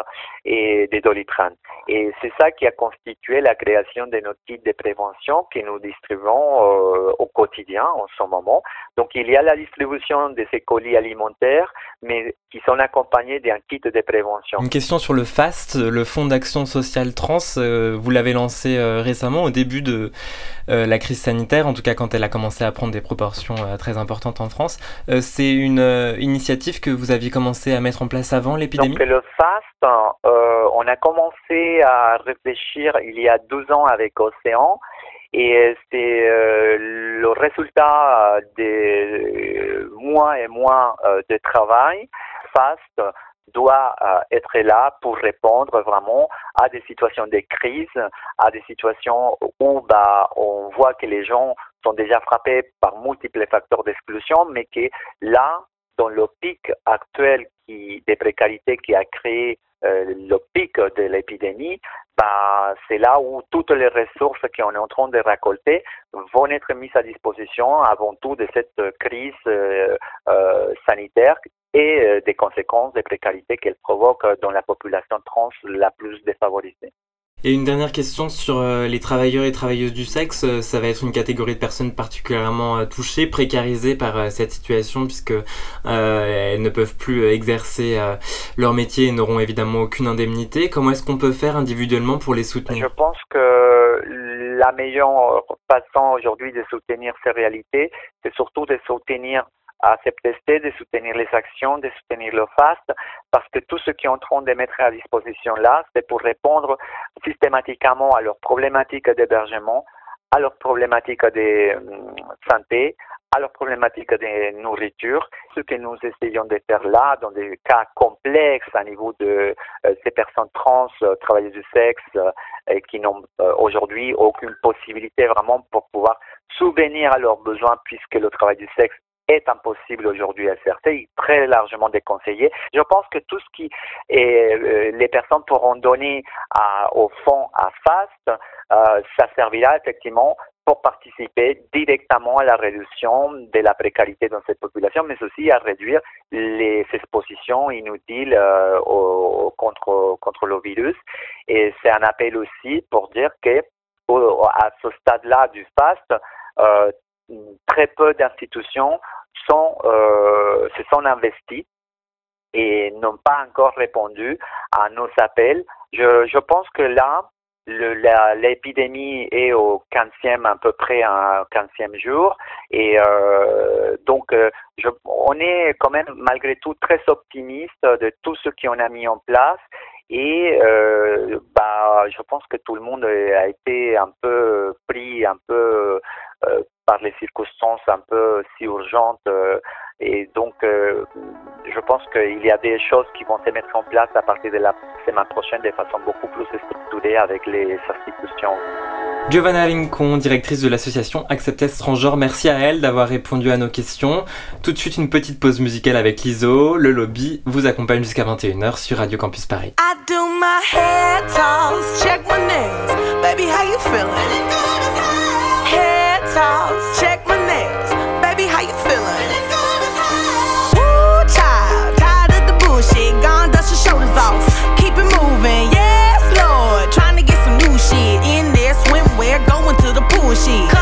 et des doliprane. Et c'est ça qui a constitué la création de nos kits de prévention que nous distribuons euh, au quotidien en ce moment. Donc il y a la distribution de ces colis alimentaires, mais qui sont accompagnés d'un kit de prévention. Une question sur le FAST, le Fonds d'action sociale trans. euh, vous l'avez lancé euh, récemment au début de la crise sanitaire, en tout cas quand elle a commencé à prendre des proportions très importantes en France. Euh, C'est une euh, initiative que vous aviez commencé à mettre en place avant l'épidémie Donc le FAST, euh, on a commencé à réfléchir il y a 12 ans avec Océan et c'est le résultat des mois et mois de travail. FAST doit être là pour répondre vraiment à des situations de crise, à des situations où bah, on voit que les gens sont déjà frappés par multiples facteurs d'exclusion, mais que là, dans le pic actuel qui, des précarités qui a créé euh, le pic de l'épidémie, bah, c'est là où toutes les ressources qu'on est en train de récolter vont être mises à disposition avant tout de cette crise euh, euh, sanitaire et des conséquences des précarités qu'elle provoque dans la population trans la plus défavorisée. Et une dernière question sur euh, les travailleurs et travailleuses du sexe. Euh, Ça va être une catégorie de personnes particulièrement euh, touchées, précarisées par cette situation, puisque euh, elles ne peuvent plus exercer euh, leur métier et n'auront évidemment aucune indemnité. Comment est-ce qu'on peut faire individuellement pour les soutenir? Je pense que la meilleure façon aujourd'hui de soutenir ces réalités, c'est surtout de soutenir à CPTST, de soutenir les actions, de soutenir le FAST, parce que tout ce qui est en train de mettre à disposition là, c'est pour répondre systématiquement à leurs problématiques d'hébergement, à leurs problématiques de hum, santé, à leurs problématiques de nourriture. Ce que nous essayons de faire là, dans des cas complexes à niveau de euh, ces personnes trans, euh, travailleuses du sexe, euh, qui n'ont euh, aujourd'hui aucune possibilité vraiment pour pouvoir subvenir à leurs besoins puisque le travail du sexe est impossible aujourd'hui à certains, très largement déconseillé. Je pense que tout ce qui est, euh, les personnes pourront donner à, au fond à FAST, euh, ça servira effectivement pour participer directement à la réduction de la précarité dans cette population, mais aussi à réduire les expositions inutiles euh, au- contre, contre le virus. Et c'est un appel aussi pour dire que au- à ce stade-là du FAST, euh, très peu d'institutions sont, euh, se sont investies et n'ont pas encore répondu à nos appels. Je, pense que là, l'épidémie est au 15e, à peu près un 15e jour. Et euh, donc, euh, je, on est quand même malgré tout très optimiste de tout ce qu'on a mis en place. Et euh, bah, je pense que tout le monde a été un peu pris, un peu euh, par les circonstances un peu si urgentes. euh, et donc, euh, je pense qu'il y a des choses qui vont se mettre en place à partir de la semaine prochaine de façon beaucoup plus structurée avec les institutions. Giovanna Rincon, directrice de l'association Acceptes Transgenre, merci à elle d'avoir répondu à nos questions. Tout de suite, une petite pause musicale avec l'ISO. Le lobby vous accompagne jusqu'à 21h sur Radio Campus Paris. she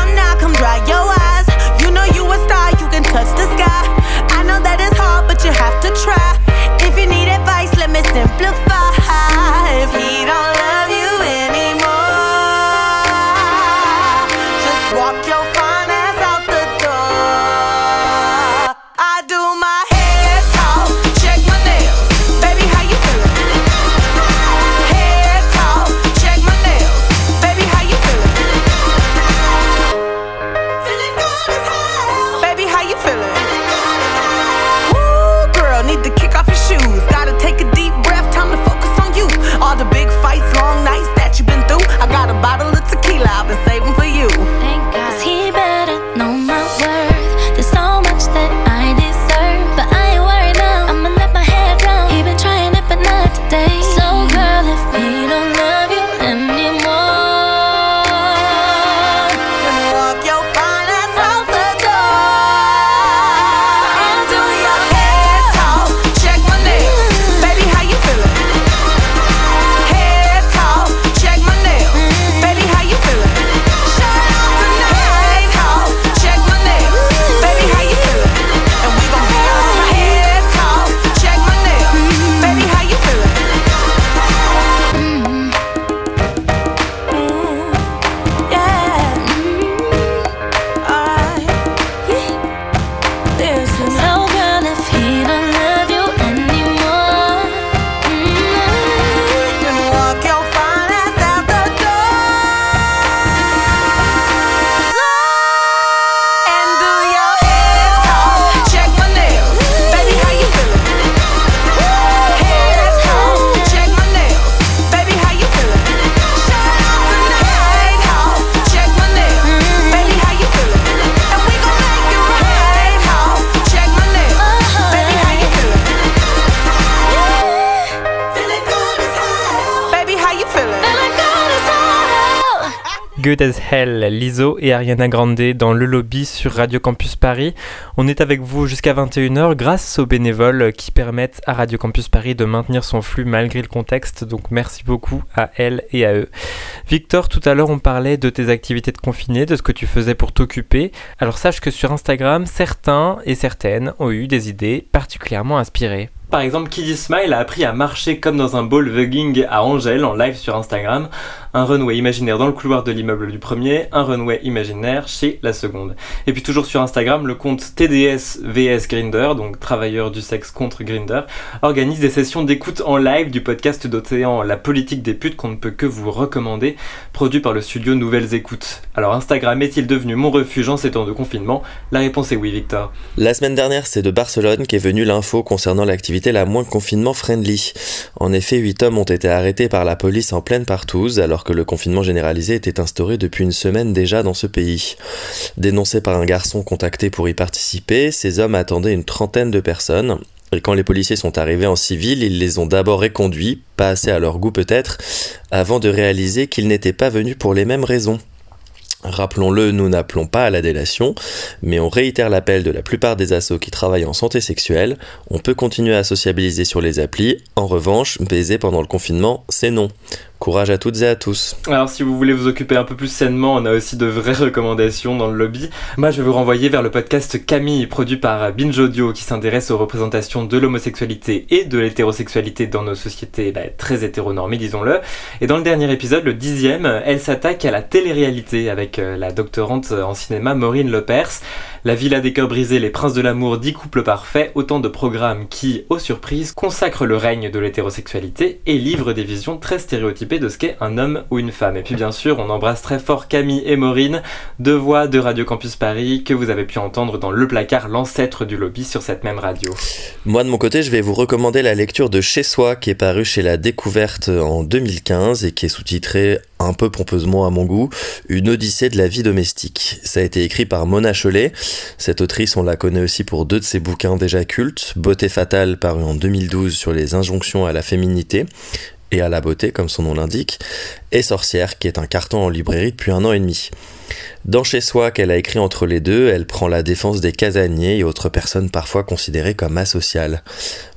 Good as Hell, Lizzo et Ariana Grande dans le lobby sur Radio Campus Paris. On est avec vous jusqu'à 21h grâce aux bénévoles qui permettent à Radio Campus Paris de maintenir son flux malgré le contexte. Donc merci beaucoup à elles et à eux. Victor, tout à l'heure on parlait de tes activités de confiné, de ce que tu faisais pour t'occuper. Alors sache que sur Instagram, certains et certaines ont eu des idées particulièrement inspirées. Par exemple, Kiddy Smile a appris à marcher comme dans un ball voguing à Angèle en live sur Instagram. Un runway imaginaire dans le couloir de l'immeuble du premier, un runway imaginaire chez la seconde. Et puis toujours sur Instagram, le compte TDS VS Grinder, donc travailleurs du sexe contre Grinder, organise des sessions d'écoute en live du podcast d'Océan La politique des putes qu'on ne peut que vous recommander, produit par le studio Nouvelles Écoutes. Alors Instagram est-il devenu mon refuge en ces temps de confinement? La réponse est oui, Victor. La semaine dernière, c'est de Barcelone qu'est venue l'info concernant l'activité la moins confinement friendly. En effet, huit hommes ont été arrêtés par la police en pleine partouze alors que le confinement généralisé était instauré depuis une semaine déjà dans ce pays. Dénoncés par un garçon contacté pour y participer, ces hommes attendaient une trentaine de personnes. Et quand les policiers sont arrivés en civil, ils les ont d'abord reconduits, pas assez à leur goût peut-être, avant de réaliser qu'ils n'étaient pas venus pour les mêmes raisons. Rappelons-le, nous n'appelons pas à la délation, mais on réitère l'appel de la plupart des assos qui travaillent en santé sexuelle. On peut continuer à sociabiliser sur les applis. En revanche, baiser pendant le confinement, c'est non. Courage à toutes et à tous. Alors si vous voulez vous occuper un peu plus sainement, on a aussi de vraies recommandations dans le lobby. Moi je vais vous renvoyer vers le podcast Camille, produit par Binge Audio, qui s'intéresse aux représentations de l'homosexualité et de l'hétérosexualité dans nos sociétés bah, très hétéronormées, disons-le. Et dans le dernier épisode, le dixième, elle s'attaque à la télé-réalité avec euh, la doctorante en cinéma Maureen Lepers. La Villa des cœurs brisés, Les Princes de l'amour, 10 couples parfaits, autant de programmes qui, aux surprises, consacrent le règne de l'hétérosexualité et livrent des visions très stéréotypées de ce qu'est un homme ou une femme. Et puis bien sûr, on embrasse très fort Camille et Maureen, deux voix de Radio Campus Paris que vous avez pu entendre dans Le Placard, l'ancêtre du lobby sur cette même radio. Moi de mon côté, je vais vous recommander la lecture de Chez Soi qui est paru chez La Découverte en 2015 et qui est sous-titré un peu pompeusement à mon goût, Une Odyssée de la vie domestique. Ça a été écrit par Mona Chollet. Cette autrice, on la connaît aussi pour deux de ses bouquins déjà cultes, Beauté fatale paru en 2012 sur les injonctions à la féminité et à la beauté, comme son nom l'indique, et Sorcière, qui est un carton en librairie depuis un an et demi. Dans Chez Soi, qu'elle a écrit entre les deux, elle prend la défense des casaniers et autres personnes parfois considérées comme asociales.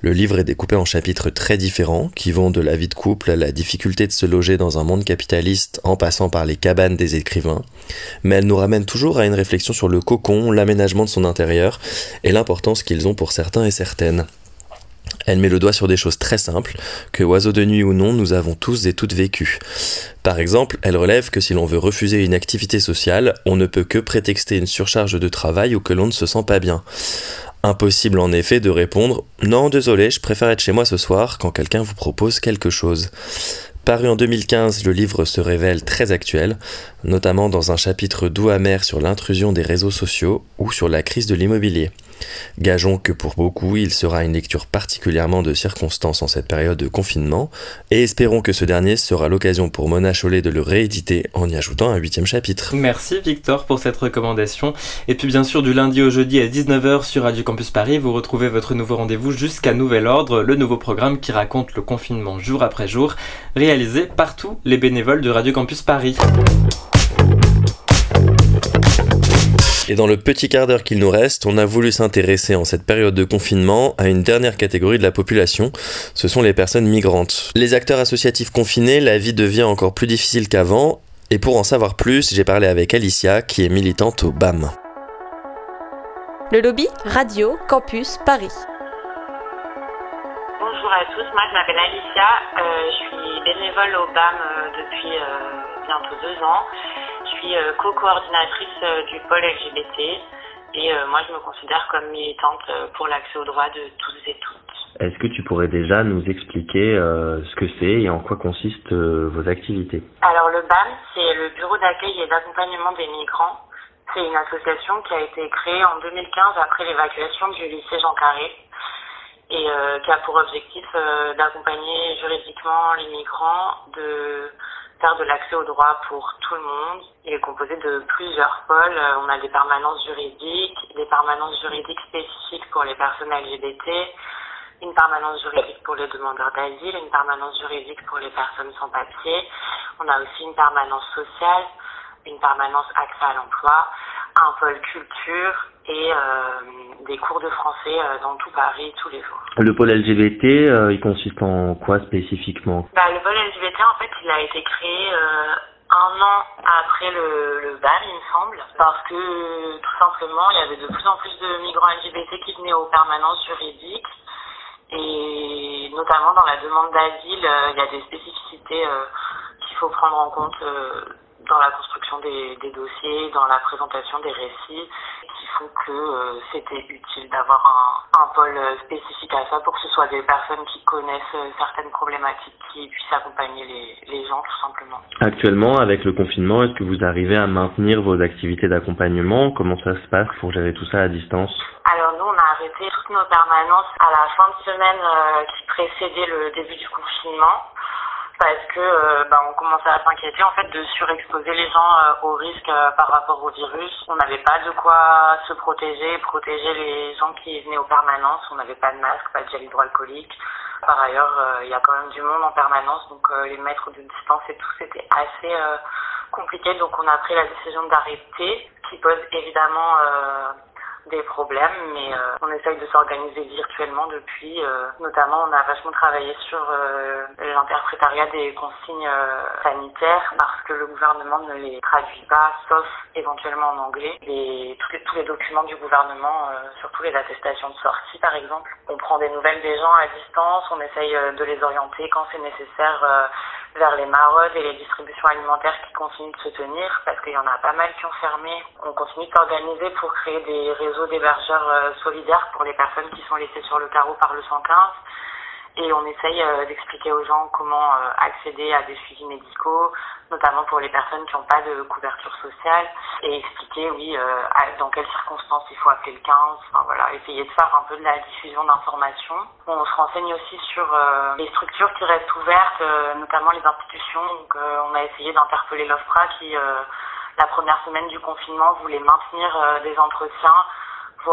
Le livre est découpé en chapitres très différents, qui vont de la vie de couple à la difficulté de se loger dans un monde capitaliste en passant par les cabanes des écrivains. Mais elle nous ramène toujours à une réflexion sur le cocon, l'aménagement de son intérieur et l'importance qu'ils ont pour certains et certaines. Elle met le doigt sur des choses très simples, que oiseaux de nuit ou non, nous avons tous et toutes vécues. Par exemple, elle relève que si l'on veut refuser une activité sociale, on ne peut que prétexter une surcharge de travail ou que l'on ne se sent pas bien. Impossible en effet de répondre Non, désolé, je préfère être chez moi ce soir quand quelqu'un vous propose quelque chose. Paru en 2015, le livre se révèle très actuel, notamment dans un chapitre doux amer sur l'intrusion des réseaux sociaux ou sur la crise de l'immobilier. Gageons que pour beaucoup, il sera une lecture particulièrement de circonstance en cette période de confinement, et espérons que ce dernier sera l'occasion pour Mona Chollet de le rééditer en y ajoutant un huitième chapitre. Merci Victor pour cette recommandation. Et puis bien sûr, du lundi au jeudi à 19h sur Radio Campus Paris, vous retrouvez votre nouveau rendez-vous jusqu'à nouvel ordre, le nouveau programme qui raconte le confinement jour après jour, réalisé par tous les bénévoles de Radio Campus Paris. Et dans le petit quart d'heure qu'il nous reste, on a voulu s'intéresser en cette période de confinement à une dernière catégorie de la population, ce sont les personnes migrantes. Les acteurs associatifs confinés, la vie devient encore plus difficile qu'avant, et pour en savoir plus, j'ai parlé avec Alicia, qui est militante au BAM. Le lobby Radio Campus Paris. Bonjour à tous, moi je m'appelle Alicia, euh, je suis bénévole au BAM euh, depuis euh, bientôt deux ans. Suis euh, co-coordinatrice euh, du pôle LGBT et euh, moi je me considère comme militante pour l'accès aux droits de tous et toutes. Est-ce que tu pourrais déjà nous expliquer ce que c'est et en quoi consistent vos activités? Alors le BAM, c'est le bureau d'accueil et d'accompagnement des migrants. C'est une association qui a été créée en 2015 après l'évacuation du lycée Jean Carré et euh, qui a pour objectif euh, d'accompagner juridiquement les migrants, de de l'accès aux droits pour tout le monde. Il est composé de plusieurs pôles. Euh, On a des permanences juridiques, des permanences juridiques spécifiques pour les personnes LGBT, une permanence juridique pour les demandeurs d'asile, une permanence juridique pour les personnes sans papier. On a aussi une permanence sociale, une permanence accès à l'emploi, un pôle culture et euh, des cours de français euh, dans tout Paris tous les jours. Le pôle LGBT, euh, il consiste en quoi spécifiquement? Bah, le pôle LGBT, en fait, il a été créé euh, un an après le, le BAM, il me semble, parce que tout simplement, il y avait de plus en plus de migrants LGBT qui venaient aux permanences juridiques. Et notamment dans la demande d'asile, euh, il y a des spécificités euh, qu'il faut prendre en compte euh, dans la construction des, des dossiers, dans la présentation des récits, font que euh, c'était utile d'avoir un, un pôle euh, spécifique à ça pour que ce soit des personnes qui connaissent euh, certaines problématiques qui puissent accompagner les, les gens tout simplement. Actuellement, avec le confinement, est-ce que vous arrivez à maintenir vos activités d'accompagnement? Comment ça se passe pour gérer tout ça à distance? Alors nous, on a arrêté toutes nos permanences à la fin de semaine euh, qui précédait le début du confinement parce que euh, bah, on commençait à s'inquiéter en fait de surexposer les gens euh, au risque euh, par rapport au virus. On n'avait pas de quoi se protéger, protéger les gens qui venaient aux permanences. On n'avait pas de masque, pas de gel hydroalcoolique. Par ailleurs, euh, il y a quand même du monde en permanence, donc euh, les mètres de distance et tout, c'était assez compliqué. Donc on a pris la décision d'arrêter, qui pose évidemment des problèmes, mais euh, on essaye de s'organiser virtuellement depuis. euh, notamment, on a vachement travaillé sur euh, l'interprétariat des consignes euh, sanitaires parce que le gouvernement ne les traduit pas, sauf éventuellement en anglais. Tous, les, tous les documents du gouvernement, euh, surtout les attestations de sortie par exemple. On prend des nouvelles des gens à distance, on essaye euh, de les orienter quand c'est nécessaire. Vers les maraudes et les distributions alimentaires qui continuent de se tenir parce qu'il y en a pas mal qui ont fermé. On continue de s'organiser pour créer des réseaux d'hébergeurs euh, solidaires pour les personnes qui sont laissées sur le carreau par le 115 et on essaye euh, d'expliquer aux gens comment euh, accéder à des suivis médicaux, notamment pour les personnes qui n'ont pas de couverture sociale, et expliquer, oui, euh, dans quelles circonstances il faut appeler le 15, enfin voilà, essayer de faire un peu de la diffusion d'informations. On se renseigne aussi sur les structures qui restent ouvertes, notamment les institutions, on a essayé d'interpeller l'OFPRA qui, la première semaine du confinement, voulait maintenir des entretiens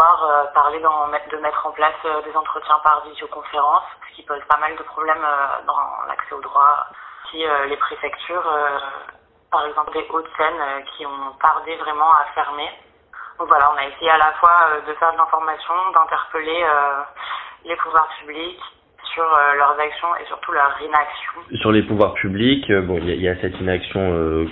euh, parler de mettre en place euh, des entretiens par visioconférence, ce qui pose pas mal de problèmes euh, dans l'accès au droit. Si les préfectures, par exemple des Hauts-de-Seine, qui ont tardé vraiment à fermer. Donc voilà, on a essayé à la fois de faire de l'information, d'interpeller les pouvoirs publics sur leurs actions et surtout leur inaction. Sur les pouvoirs publics, bon, il y, a- cette inaction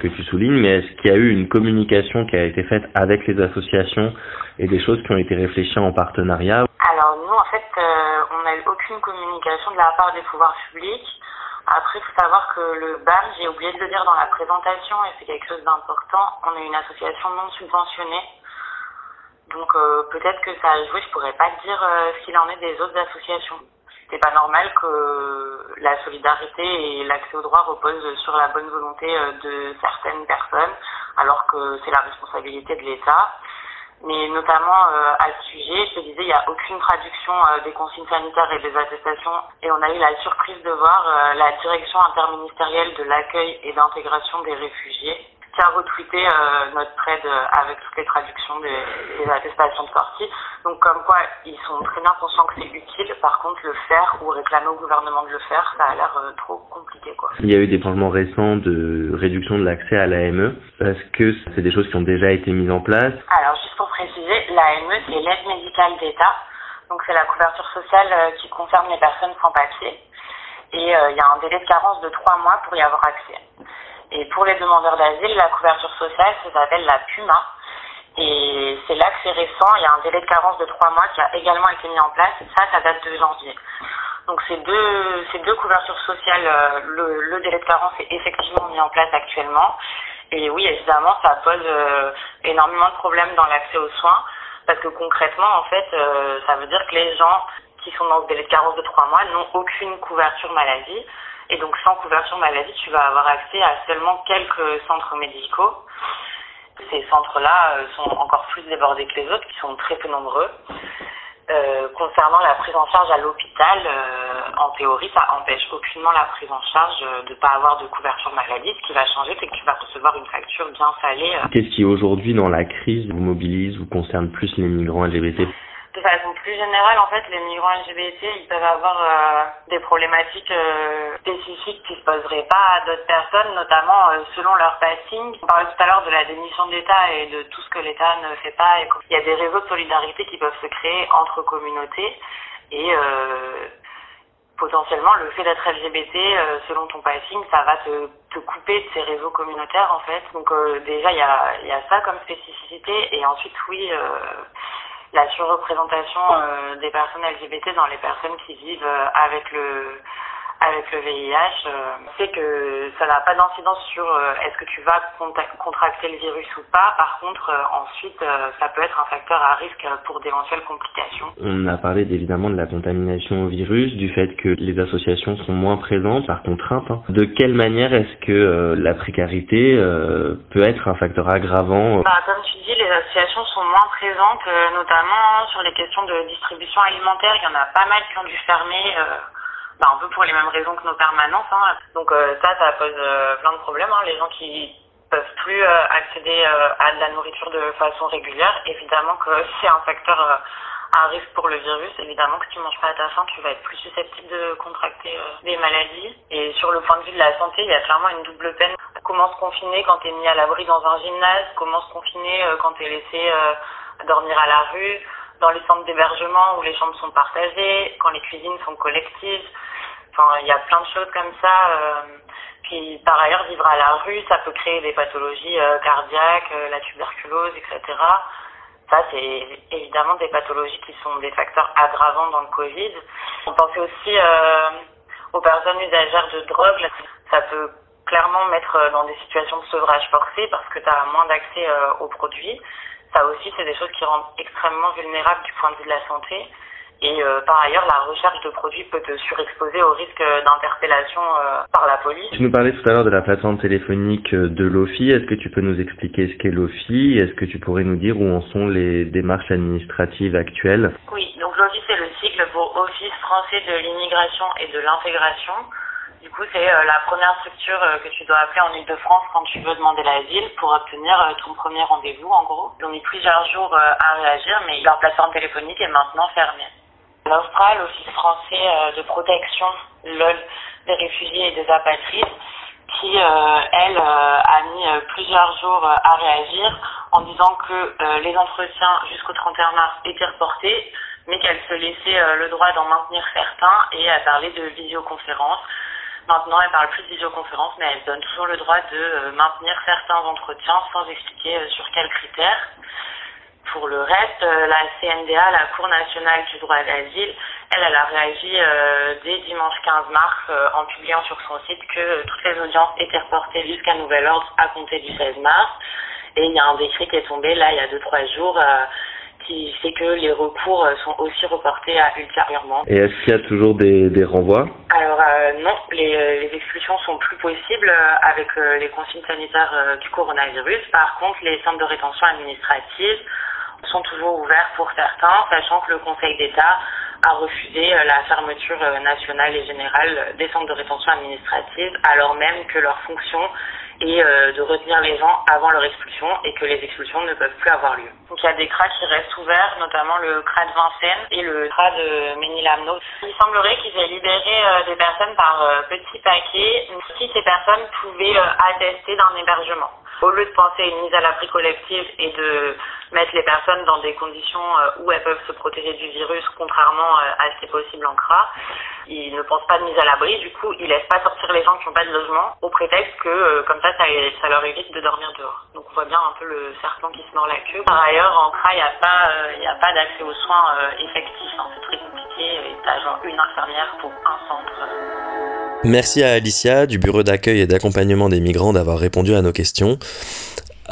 que tu soulignes, mais est-ce qu'il y a eu une communication qui a été faite avec les associations et des choses qui ont été réfléchies en partenariat Alors nous, en fait, euh, on n'a eu aucune communication de la part des pouvoirs publics. Après, il faut savoir que le BAM, j'ai oublié de le dire dans la présentation, et c'est quelque chose d'important, on est une association non subventionnée. Donc euh, peut-être que ça a joué, je pourrais pas dire euh, ce qu'il en est des autres associations. C'est pas normal que la solidarité et l'accès au droit reposent sur la bonne volonté euh, de certaines personnes, alors que c'est la responsabilité de l'État. Mais notamment euh, à ce sujet, je te disais, il n'y a aucune traduction euh, des consignes sanitaires et des attestations. Et on a eu la surprise de voir euh, la direction interministérielle de l'accueil et d'intégration des réfugiés qui a retweeté euh, notre thread euh, avec toutes les traductions des, des attestations de sortie. Donc comme quoi, ils sont très bien conscients que c'est utile. Par contre, le faire ou réclamer au gouvernement de le faire, ça a l'air euh, trop compliqué. quoi. Il y a eu des changements récents de réduction de l'accès à l'AME. Est-ce que c'est des choses qui ont déjà été mises en place? Alors, l'AME, c'est l'aide médicale d'État. Donc, c'est la couverture sociale euh, qui concerne les personnes sans papier. Et euh, il y a un délai de carence de trois mois pour y avoir accès. Et pour les demandeurs d'asile, la couverture sociale, ça s'appelle la PUMA. Et c'est là que c'est récent, il y a un délai de carence de trois mois qui a également été mis en place. Ça, ça date de janvier. Donc ces deux, ces deux couvertures sociales, euh, le, le délai de carence est effectivement mis en place actuellement. Et oui, évidemment, ça pose énormément de problèmes dans l'accès aux soins, parce que concrètement, en fait, euh, ça veut dire que les gens qui sont dans ce délai de carence de trois mois n'ont aucune couverture maladie. Et donc sans couverture maladie, tu vas avoir accès à seulement quelques centres médicaux. Ces centres-là euh, sont encore plus débordés que les autres, qui sont très peu nombreux. Euh, concernant la prise en charge à l'hôpital, euh, en théorie, ça empêche aucunement la prise en charge euh, de ne pas avoir de couverture maladie. Ce qui va changer, c'est que tu vas recevoir une facture bien salée. euh, Qu'est-ce qui aujourd'hui dans la crise vous mobilise ou concerne plus les migrants LGBT de façon plus générale, en fait, les migrants LGBT, ils peuvent avoir euh, des problématiques euh, spécifiques qui se poseraient pas à d'autres personnes, notamment euh, selon leur passing. On parlait tout à l'heure de la démission de l'État et de tout ce que l'État ne fait pas. Il y a des réseaux de solidarité qui peuvent se créer entre communautés et euh, potentiellement le fait d'être LGBT, euh, selon ton passing, ça va te, te couper de ces réseaux communautaires en fait. Donc euh, déjà il y a, y a ça comme spécificité et ensuite oui. Euh, la surreprésentation euh, des personnes LGBT dans les personnes qui vivent euh, avec le avec le VIH, euh, c'est que ça n'a pas d'incidence sur euh, est-ce que tu vas contracter le virus ou pas. Par contre, euh, ensuite, euh, ça peut être un facteur à risque euh, pour d'éventuelles complications. On a parlé évidemment de la contamination au virus, du fait que les associations sont moins présentes par contrainte. hein. De quelle manière est-ce que euh, la précarité euh, peut être un facteur aggravant Bah, comme tu dis, les associations sont moins présentes, euh, notamment sur les questions de distribution alimentaire. Il y en a pas mal qui ont dû fermer, euh, bah, un peu pour les mêmes raisons que nos permanences. hein. Donc euh, ça, ça pose euh, plein de problèmes. hein. Les gens qui peuvent plus euh, accéder à de la nourriture de façon régulière, évidemment que c'est un facteur à risque pour le virus. Évidemment que si tu manges pas à ta faim, tu vas être plus susceptible de contracter des maladies. Et sur le point de vue de la santé, il y a clairement une double peine. Comment se confiner quand tu es mis à l'abri dans un gymnase? Comment se confiner quand tu es laissé dormir à la rue? Dans les centres d'hébergement où les chambres sont partagées Quand les cuisines sont collectives? Il y a plein de choses comme ça. euh, puis par ailleurs, vivre à la rue, ça peut créer des pathologies euh, cardiaques, euh, la tuberculose, etc. Ça, c'est évidemment des pathologies qui sont des facteurs aggravants dans le Covid. On pensait aussi euh, aux personnes usagères de drogue. Ça peut clairement mettre dans des situations de sevrage forcé parce que tu as moins d'accès aux produits. Ça aussi, c'est des choses qui rendent extrêmement vulnérable du point de vue de la santé. Et euh, par ailleurs, la recherche de produits peut te surexposer au risque d'interpellation euh, par la police. Tu nous parlais tout à l'heure de la plateforme téléphonique de l'OFI. Est-ce que tu peux nous expliquer ce qu'est l'OFI Est-ce que tu pourrais nous dire où en sont les démarches administratives actuelles? Oui, donc l'OFI, c'est le cycle pour Office français de l'immigration et de l'intégration. Du coup, c'est euh, la première structure euh, que tu dois appeler en Ile-de-France quand tu veux demander l'asile pour obtenir euh, ton premier rendez-vous, en gros. Ils ont mis plusieurs jours euh, à réagir, mais leur plateforme téléphonique est maintenant fermée. L'Austral, Office français euh, de protection, LOL, des réfugiés et des apatrides, qui, euh, elle, euh, a mis plusieurs jours à réagir en disant que les entretiens jusqu'au 31 mars étaient reportés, mais qu'elle se laissait le droit d'en maintenir certains et à parler de visioconférence. Maintenant, elle parle plus de visioconférence, mais elle donne toujours le droit de maintenir certains entretiens sans expliquer sur quels critères. Pour le reste, euh, la CNDA, la Cour nationale du droit d'asile, elle, elle a réagi euh, dès dimanche 15 mars euh, en publiant sur son site que euh, toutes les audiences étaient reportées jusqu'à nouvel ordre à compter du 16 mars. Et il y a un décret qui est tombé là il y a 2-3 jours qui fait que les recours sont aussi reportés à ultérieurement. Et est-ce qu'il y a toujours des, des renvois? Alors non, les, les expulsions sont plus possibles avec les consignes sanitaires du coronavirus. Par contre, les centres de rétention administrative sont toujours ouverts pour certains, sachant que le Conseil d'État a refusé euh, la fermeture euh, nationale et générale euh, des centres de rétention administrative, alors même que leur fonction est de retenir les gens avant leur expulsion et que les expulsions ne peuvent plus avoir lieu. Donc il y a des CRA qui restent ouverts, notamment le CRA de Vincennes et le CRA de Ménilamno. Il semblerait qu'ils aient libéré des personnes par petits paquets si ces personnes pouvaient attester d'un hébergement. Au lieu de penser à une mise à l'abri collective et de mettre les personnes dans des conditions euh, où elles peuvent se protéger du virus, contrairement euh, à ce qui est possible en CRA, ils ne pensent pas de mise à l'abri, du coup ils laissent pas sortir les gens qui n'ont pas de logement, au prétexte que euh, comme ça, ça, leur évite de dormir dehors. Donc on voit bien un peu le serpent qui se mord la queue. Par ailleurs, en CRA, il n'y a pas, pas d'accès aux soins effectifs, hein, c'est très compliqué, t'as genre une infirmière pour un centre. Merci à Alicia du bureau d'accueil et d'accompagnement des migrants d'avoir répondu à nos questions.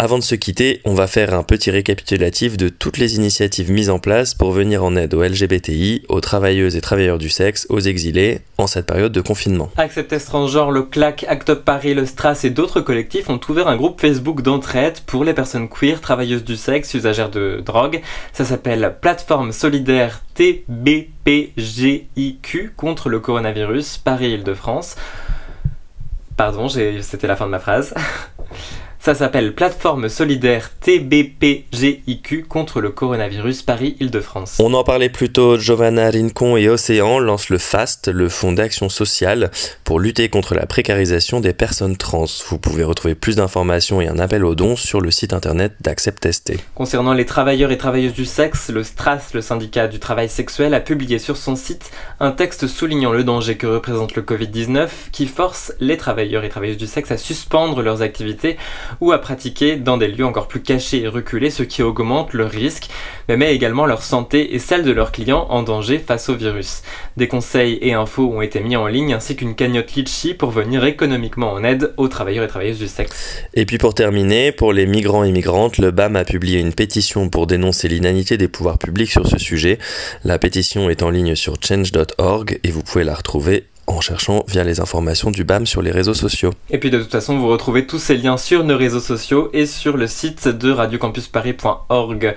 Avant de se quitter, on va faire un petit récapitulatif de toutes les initiatives mises en place pour venir en aide aux LGBTI, aux travailleuses et travailleurs du sexe, aux exilés, en cette période de confinement. Accept Transgenre, le CLAC, Act Up Paris, le Stras et d'autres collectifs ont ouvert un groupe Facebook d'entraide pour les personnes queer, travailleuses du sexe, usagères de drogue. Ça s'appelle Plateforme Solidaire TBPGIQ contre le coronavirus Paris-Île-de-France. Pardon, c'était la fin de ma phrase. Ça s'appelle Plateforme Solidaire TBPGIQ contre le coronavirus Paris-Île-de-France. On en parlait plus tôt, Giovanna Rincon et Océan lancent le FAST, le Fonds d'action sociale, pour lutter contre la précarisation des personnes trans. Vous pouvez retrouver plus d'informations et un appel aux dons sur le site internet d'Accept ST. Concernant les travailleurs et travailleuses du sexe, le STRAS, le syndicat du travail sexuel, a publié sur son site un texte soulignant le danger que représente le Covid-19 qui force les travailleurs et travailleuses du sexe à suspendre leurs activités ou à pratiquer dans des lieux encore plus cachés et reculés, ce qui augmente leur risque, mais met également leur santé et celle de leurs clients en danger face au virus. Des conseils et infos ont été mis en ligne ainsi qu'une cagnotte Litchi pour venir économiquement en aide aux travailleurs et travailleuses du sexe. Et puis pour terminer, pour les migrants et migrantes, le BAM a publié une pétition pour dénoncer l'inanité des pouvoirs publics sur ce sujet. La pétition est en ligne sur change.org et vous pouvez la retrouver en cherchant via les informations du BAM sur les réseaux sociaux. Et puis de toute façon, vous retrouvez tous ces liens sur nos réseaux sociaux et sur le site de radiocampusparis.org.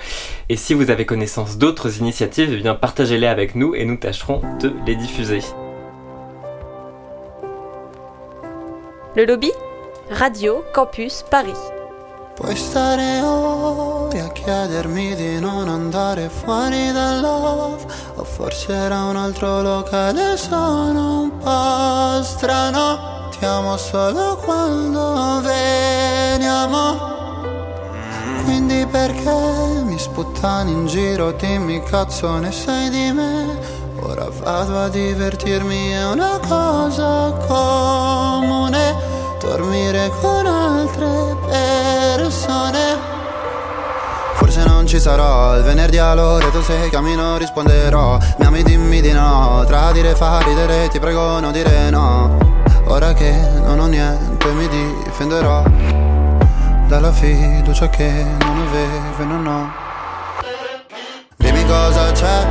Et si vous avez connaissance d'autres initiatives, eh bien partagez-les avec nous et nous tâcherons de les diffuser. Le lobby Radio Campus Paris. Puoi stare ore a chiedermi di non andare fuori dal love O forse era un altro locale, sono un po' strano. Ti amo solo quando veniamo. Quindi perché mi sputtani in giro, dimmi cazzo ne sai di me? Ora vado a divertirmi, è una cosa comune Dormire con altre persone Forse non ci sarò il venerdì a Loreto Se cammino risponderò. Mi ami dimmi di no Tradire fa ridere ti prego non dire no. Ora che non ho niente mi difenderò Dalla fiducia che non avevo e non ho. Dimmi cosa c'è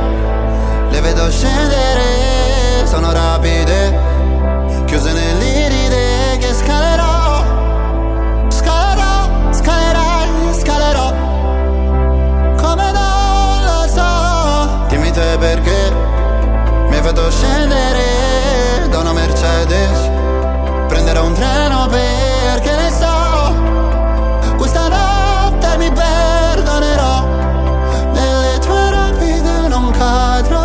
Le vedo scendere Sono rapide perché Mi vedo scendere Da una Mercedes Prenderò un treno perché ne so Questa notte mi perdonerò Nelle tue rapide non cadrò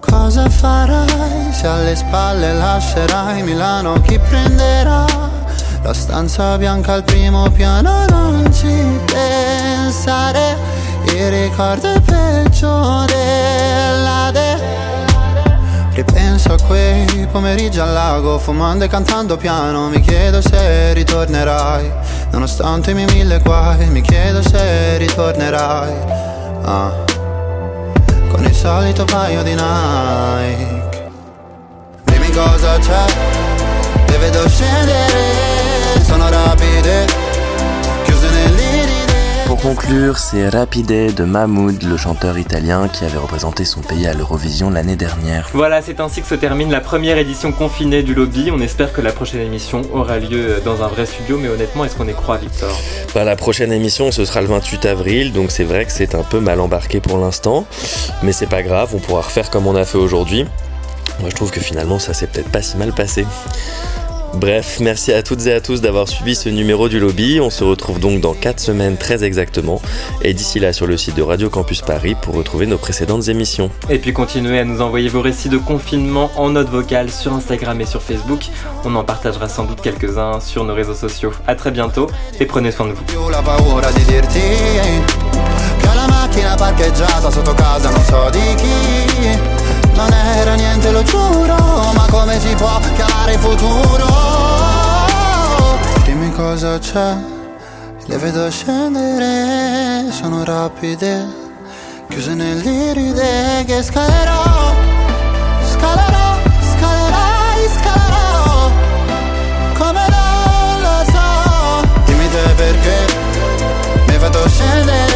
Cosa farai se alle spalle lascerai Milano? Chi prenderà la stanza bianca al primo piano? Non ci pensare, il ricordo è peggio della de. Ripenso a quei pomeriggi al lago, fumando e cantando piano. Mi chiedo se ritornerai, nonostante i miei mille guai. Mi chiedo se ritornerai. Ah con il solito paio di Nike. Dimmi cosa c'è, le vedo scendere, sono nell'iride. Pour conclure, c'est Rapide de Mahmoud, le chanteur italien qui avait représenté son pays à l'Eurovision l'année dernière. Voilà, c'est ainsi que se termine la première édition confinée du lobby. On espère que la prochaine émission aura lieu dans un vrai studio, mais honnêtement, est-ce qu'on y croit, Victor? Bah, la prochaine émission, ce sera le 28 avril, donc c'est vrai que c'est un peu mal embarqué pour l'instant, mais c'est pas grave, on pourra refaire comme on a fait aujourd'hui. Moi, je trouve que finalement, ça s'est peut-être pas si mal passé. Bref, merci à toutes et à tous d'avoir suivi ce numéro du lobby. On se retrouve donc dans 4 semaines très exactement. Et d'ici là sur le site de Radio Campus Paris pour retrouver nos précédentes émissions. Et puis continuez à nous envoyer vos récits de confinement en note vocale sur Instagram et sur Facebook. On en partagera sans doute quelques-uns sur nos réseaux sociaux. A très bientôt et prenez soin de vous. Non era niente, lo giuro Ma come si può chiamare futuro? Dimmi cosa c'è Le vedo scendere Sono rapide Chiuse nell'iride Che scalerò. Scalerò, scalerai, scalerò Come non lo so. Dimmi te perché Le vedo scendere.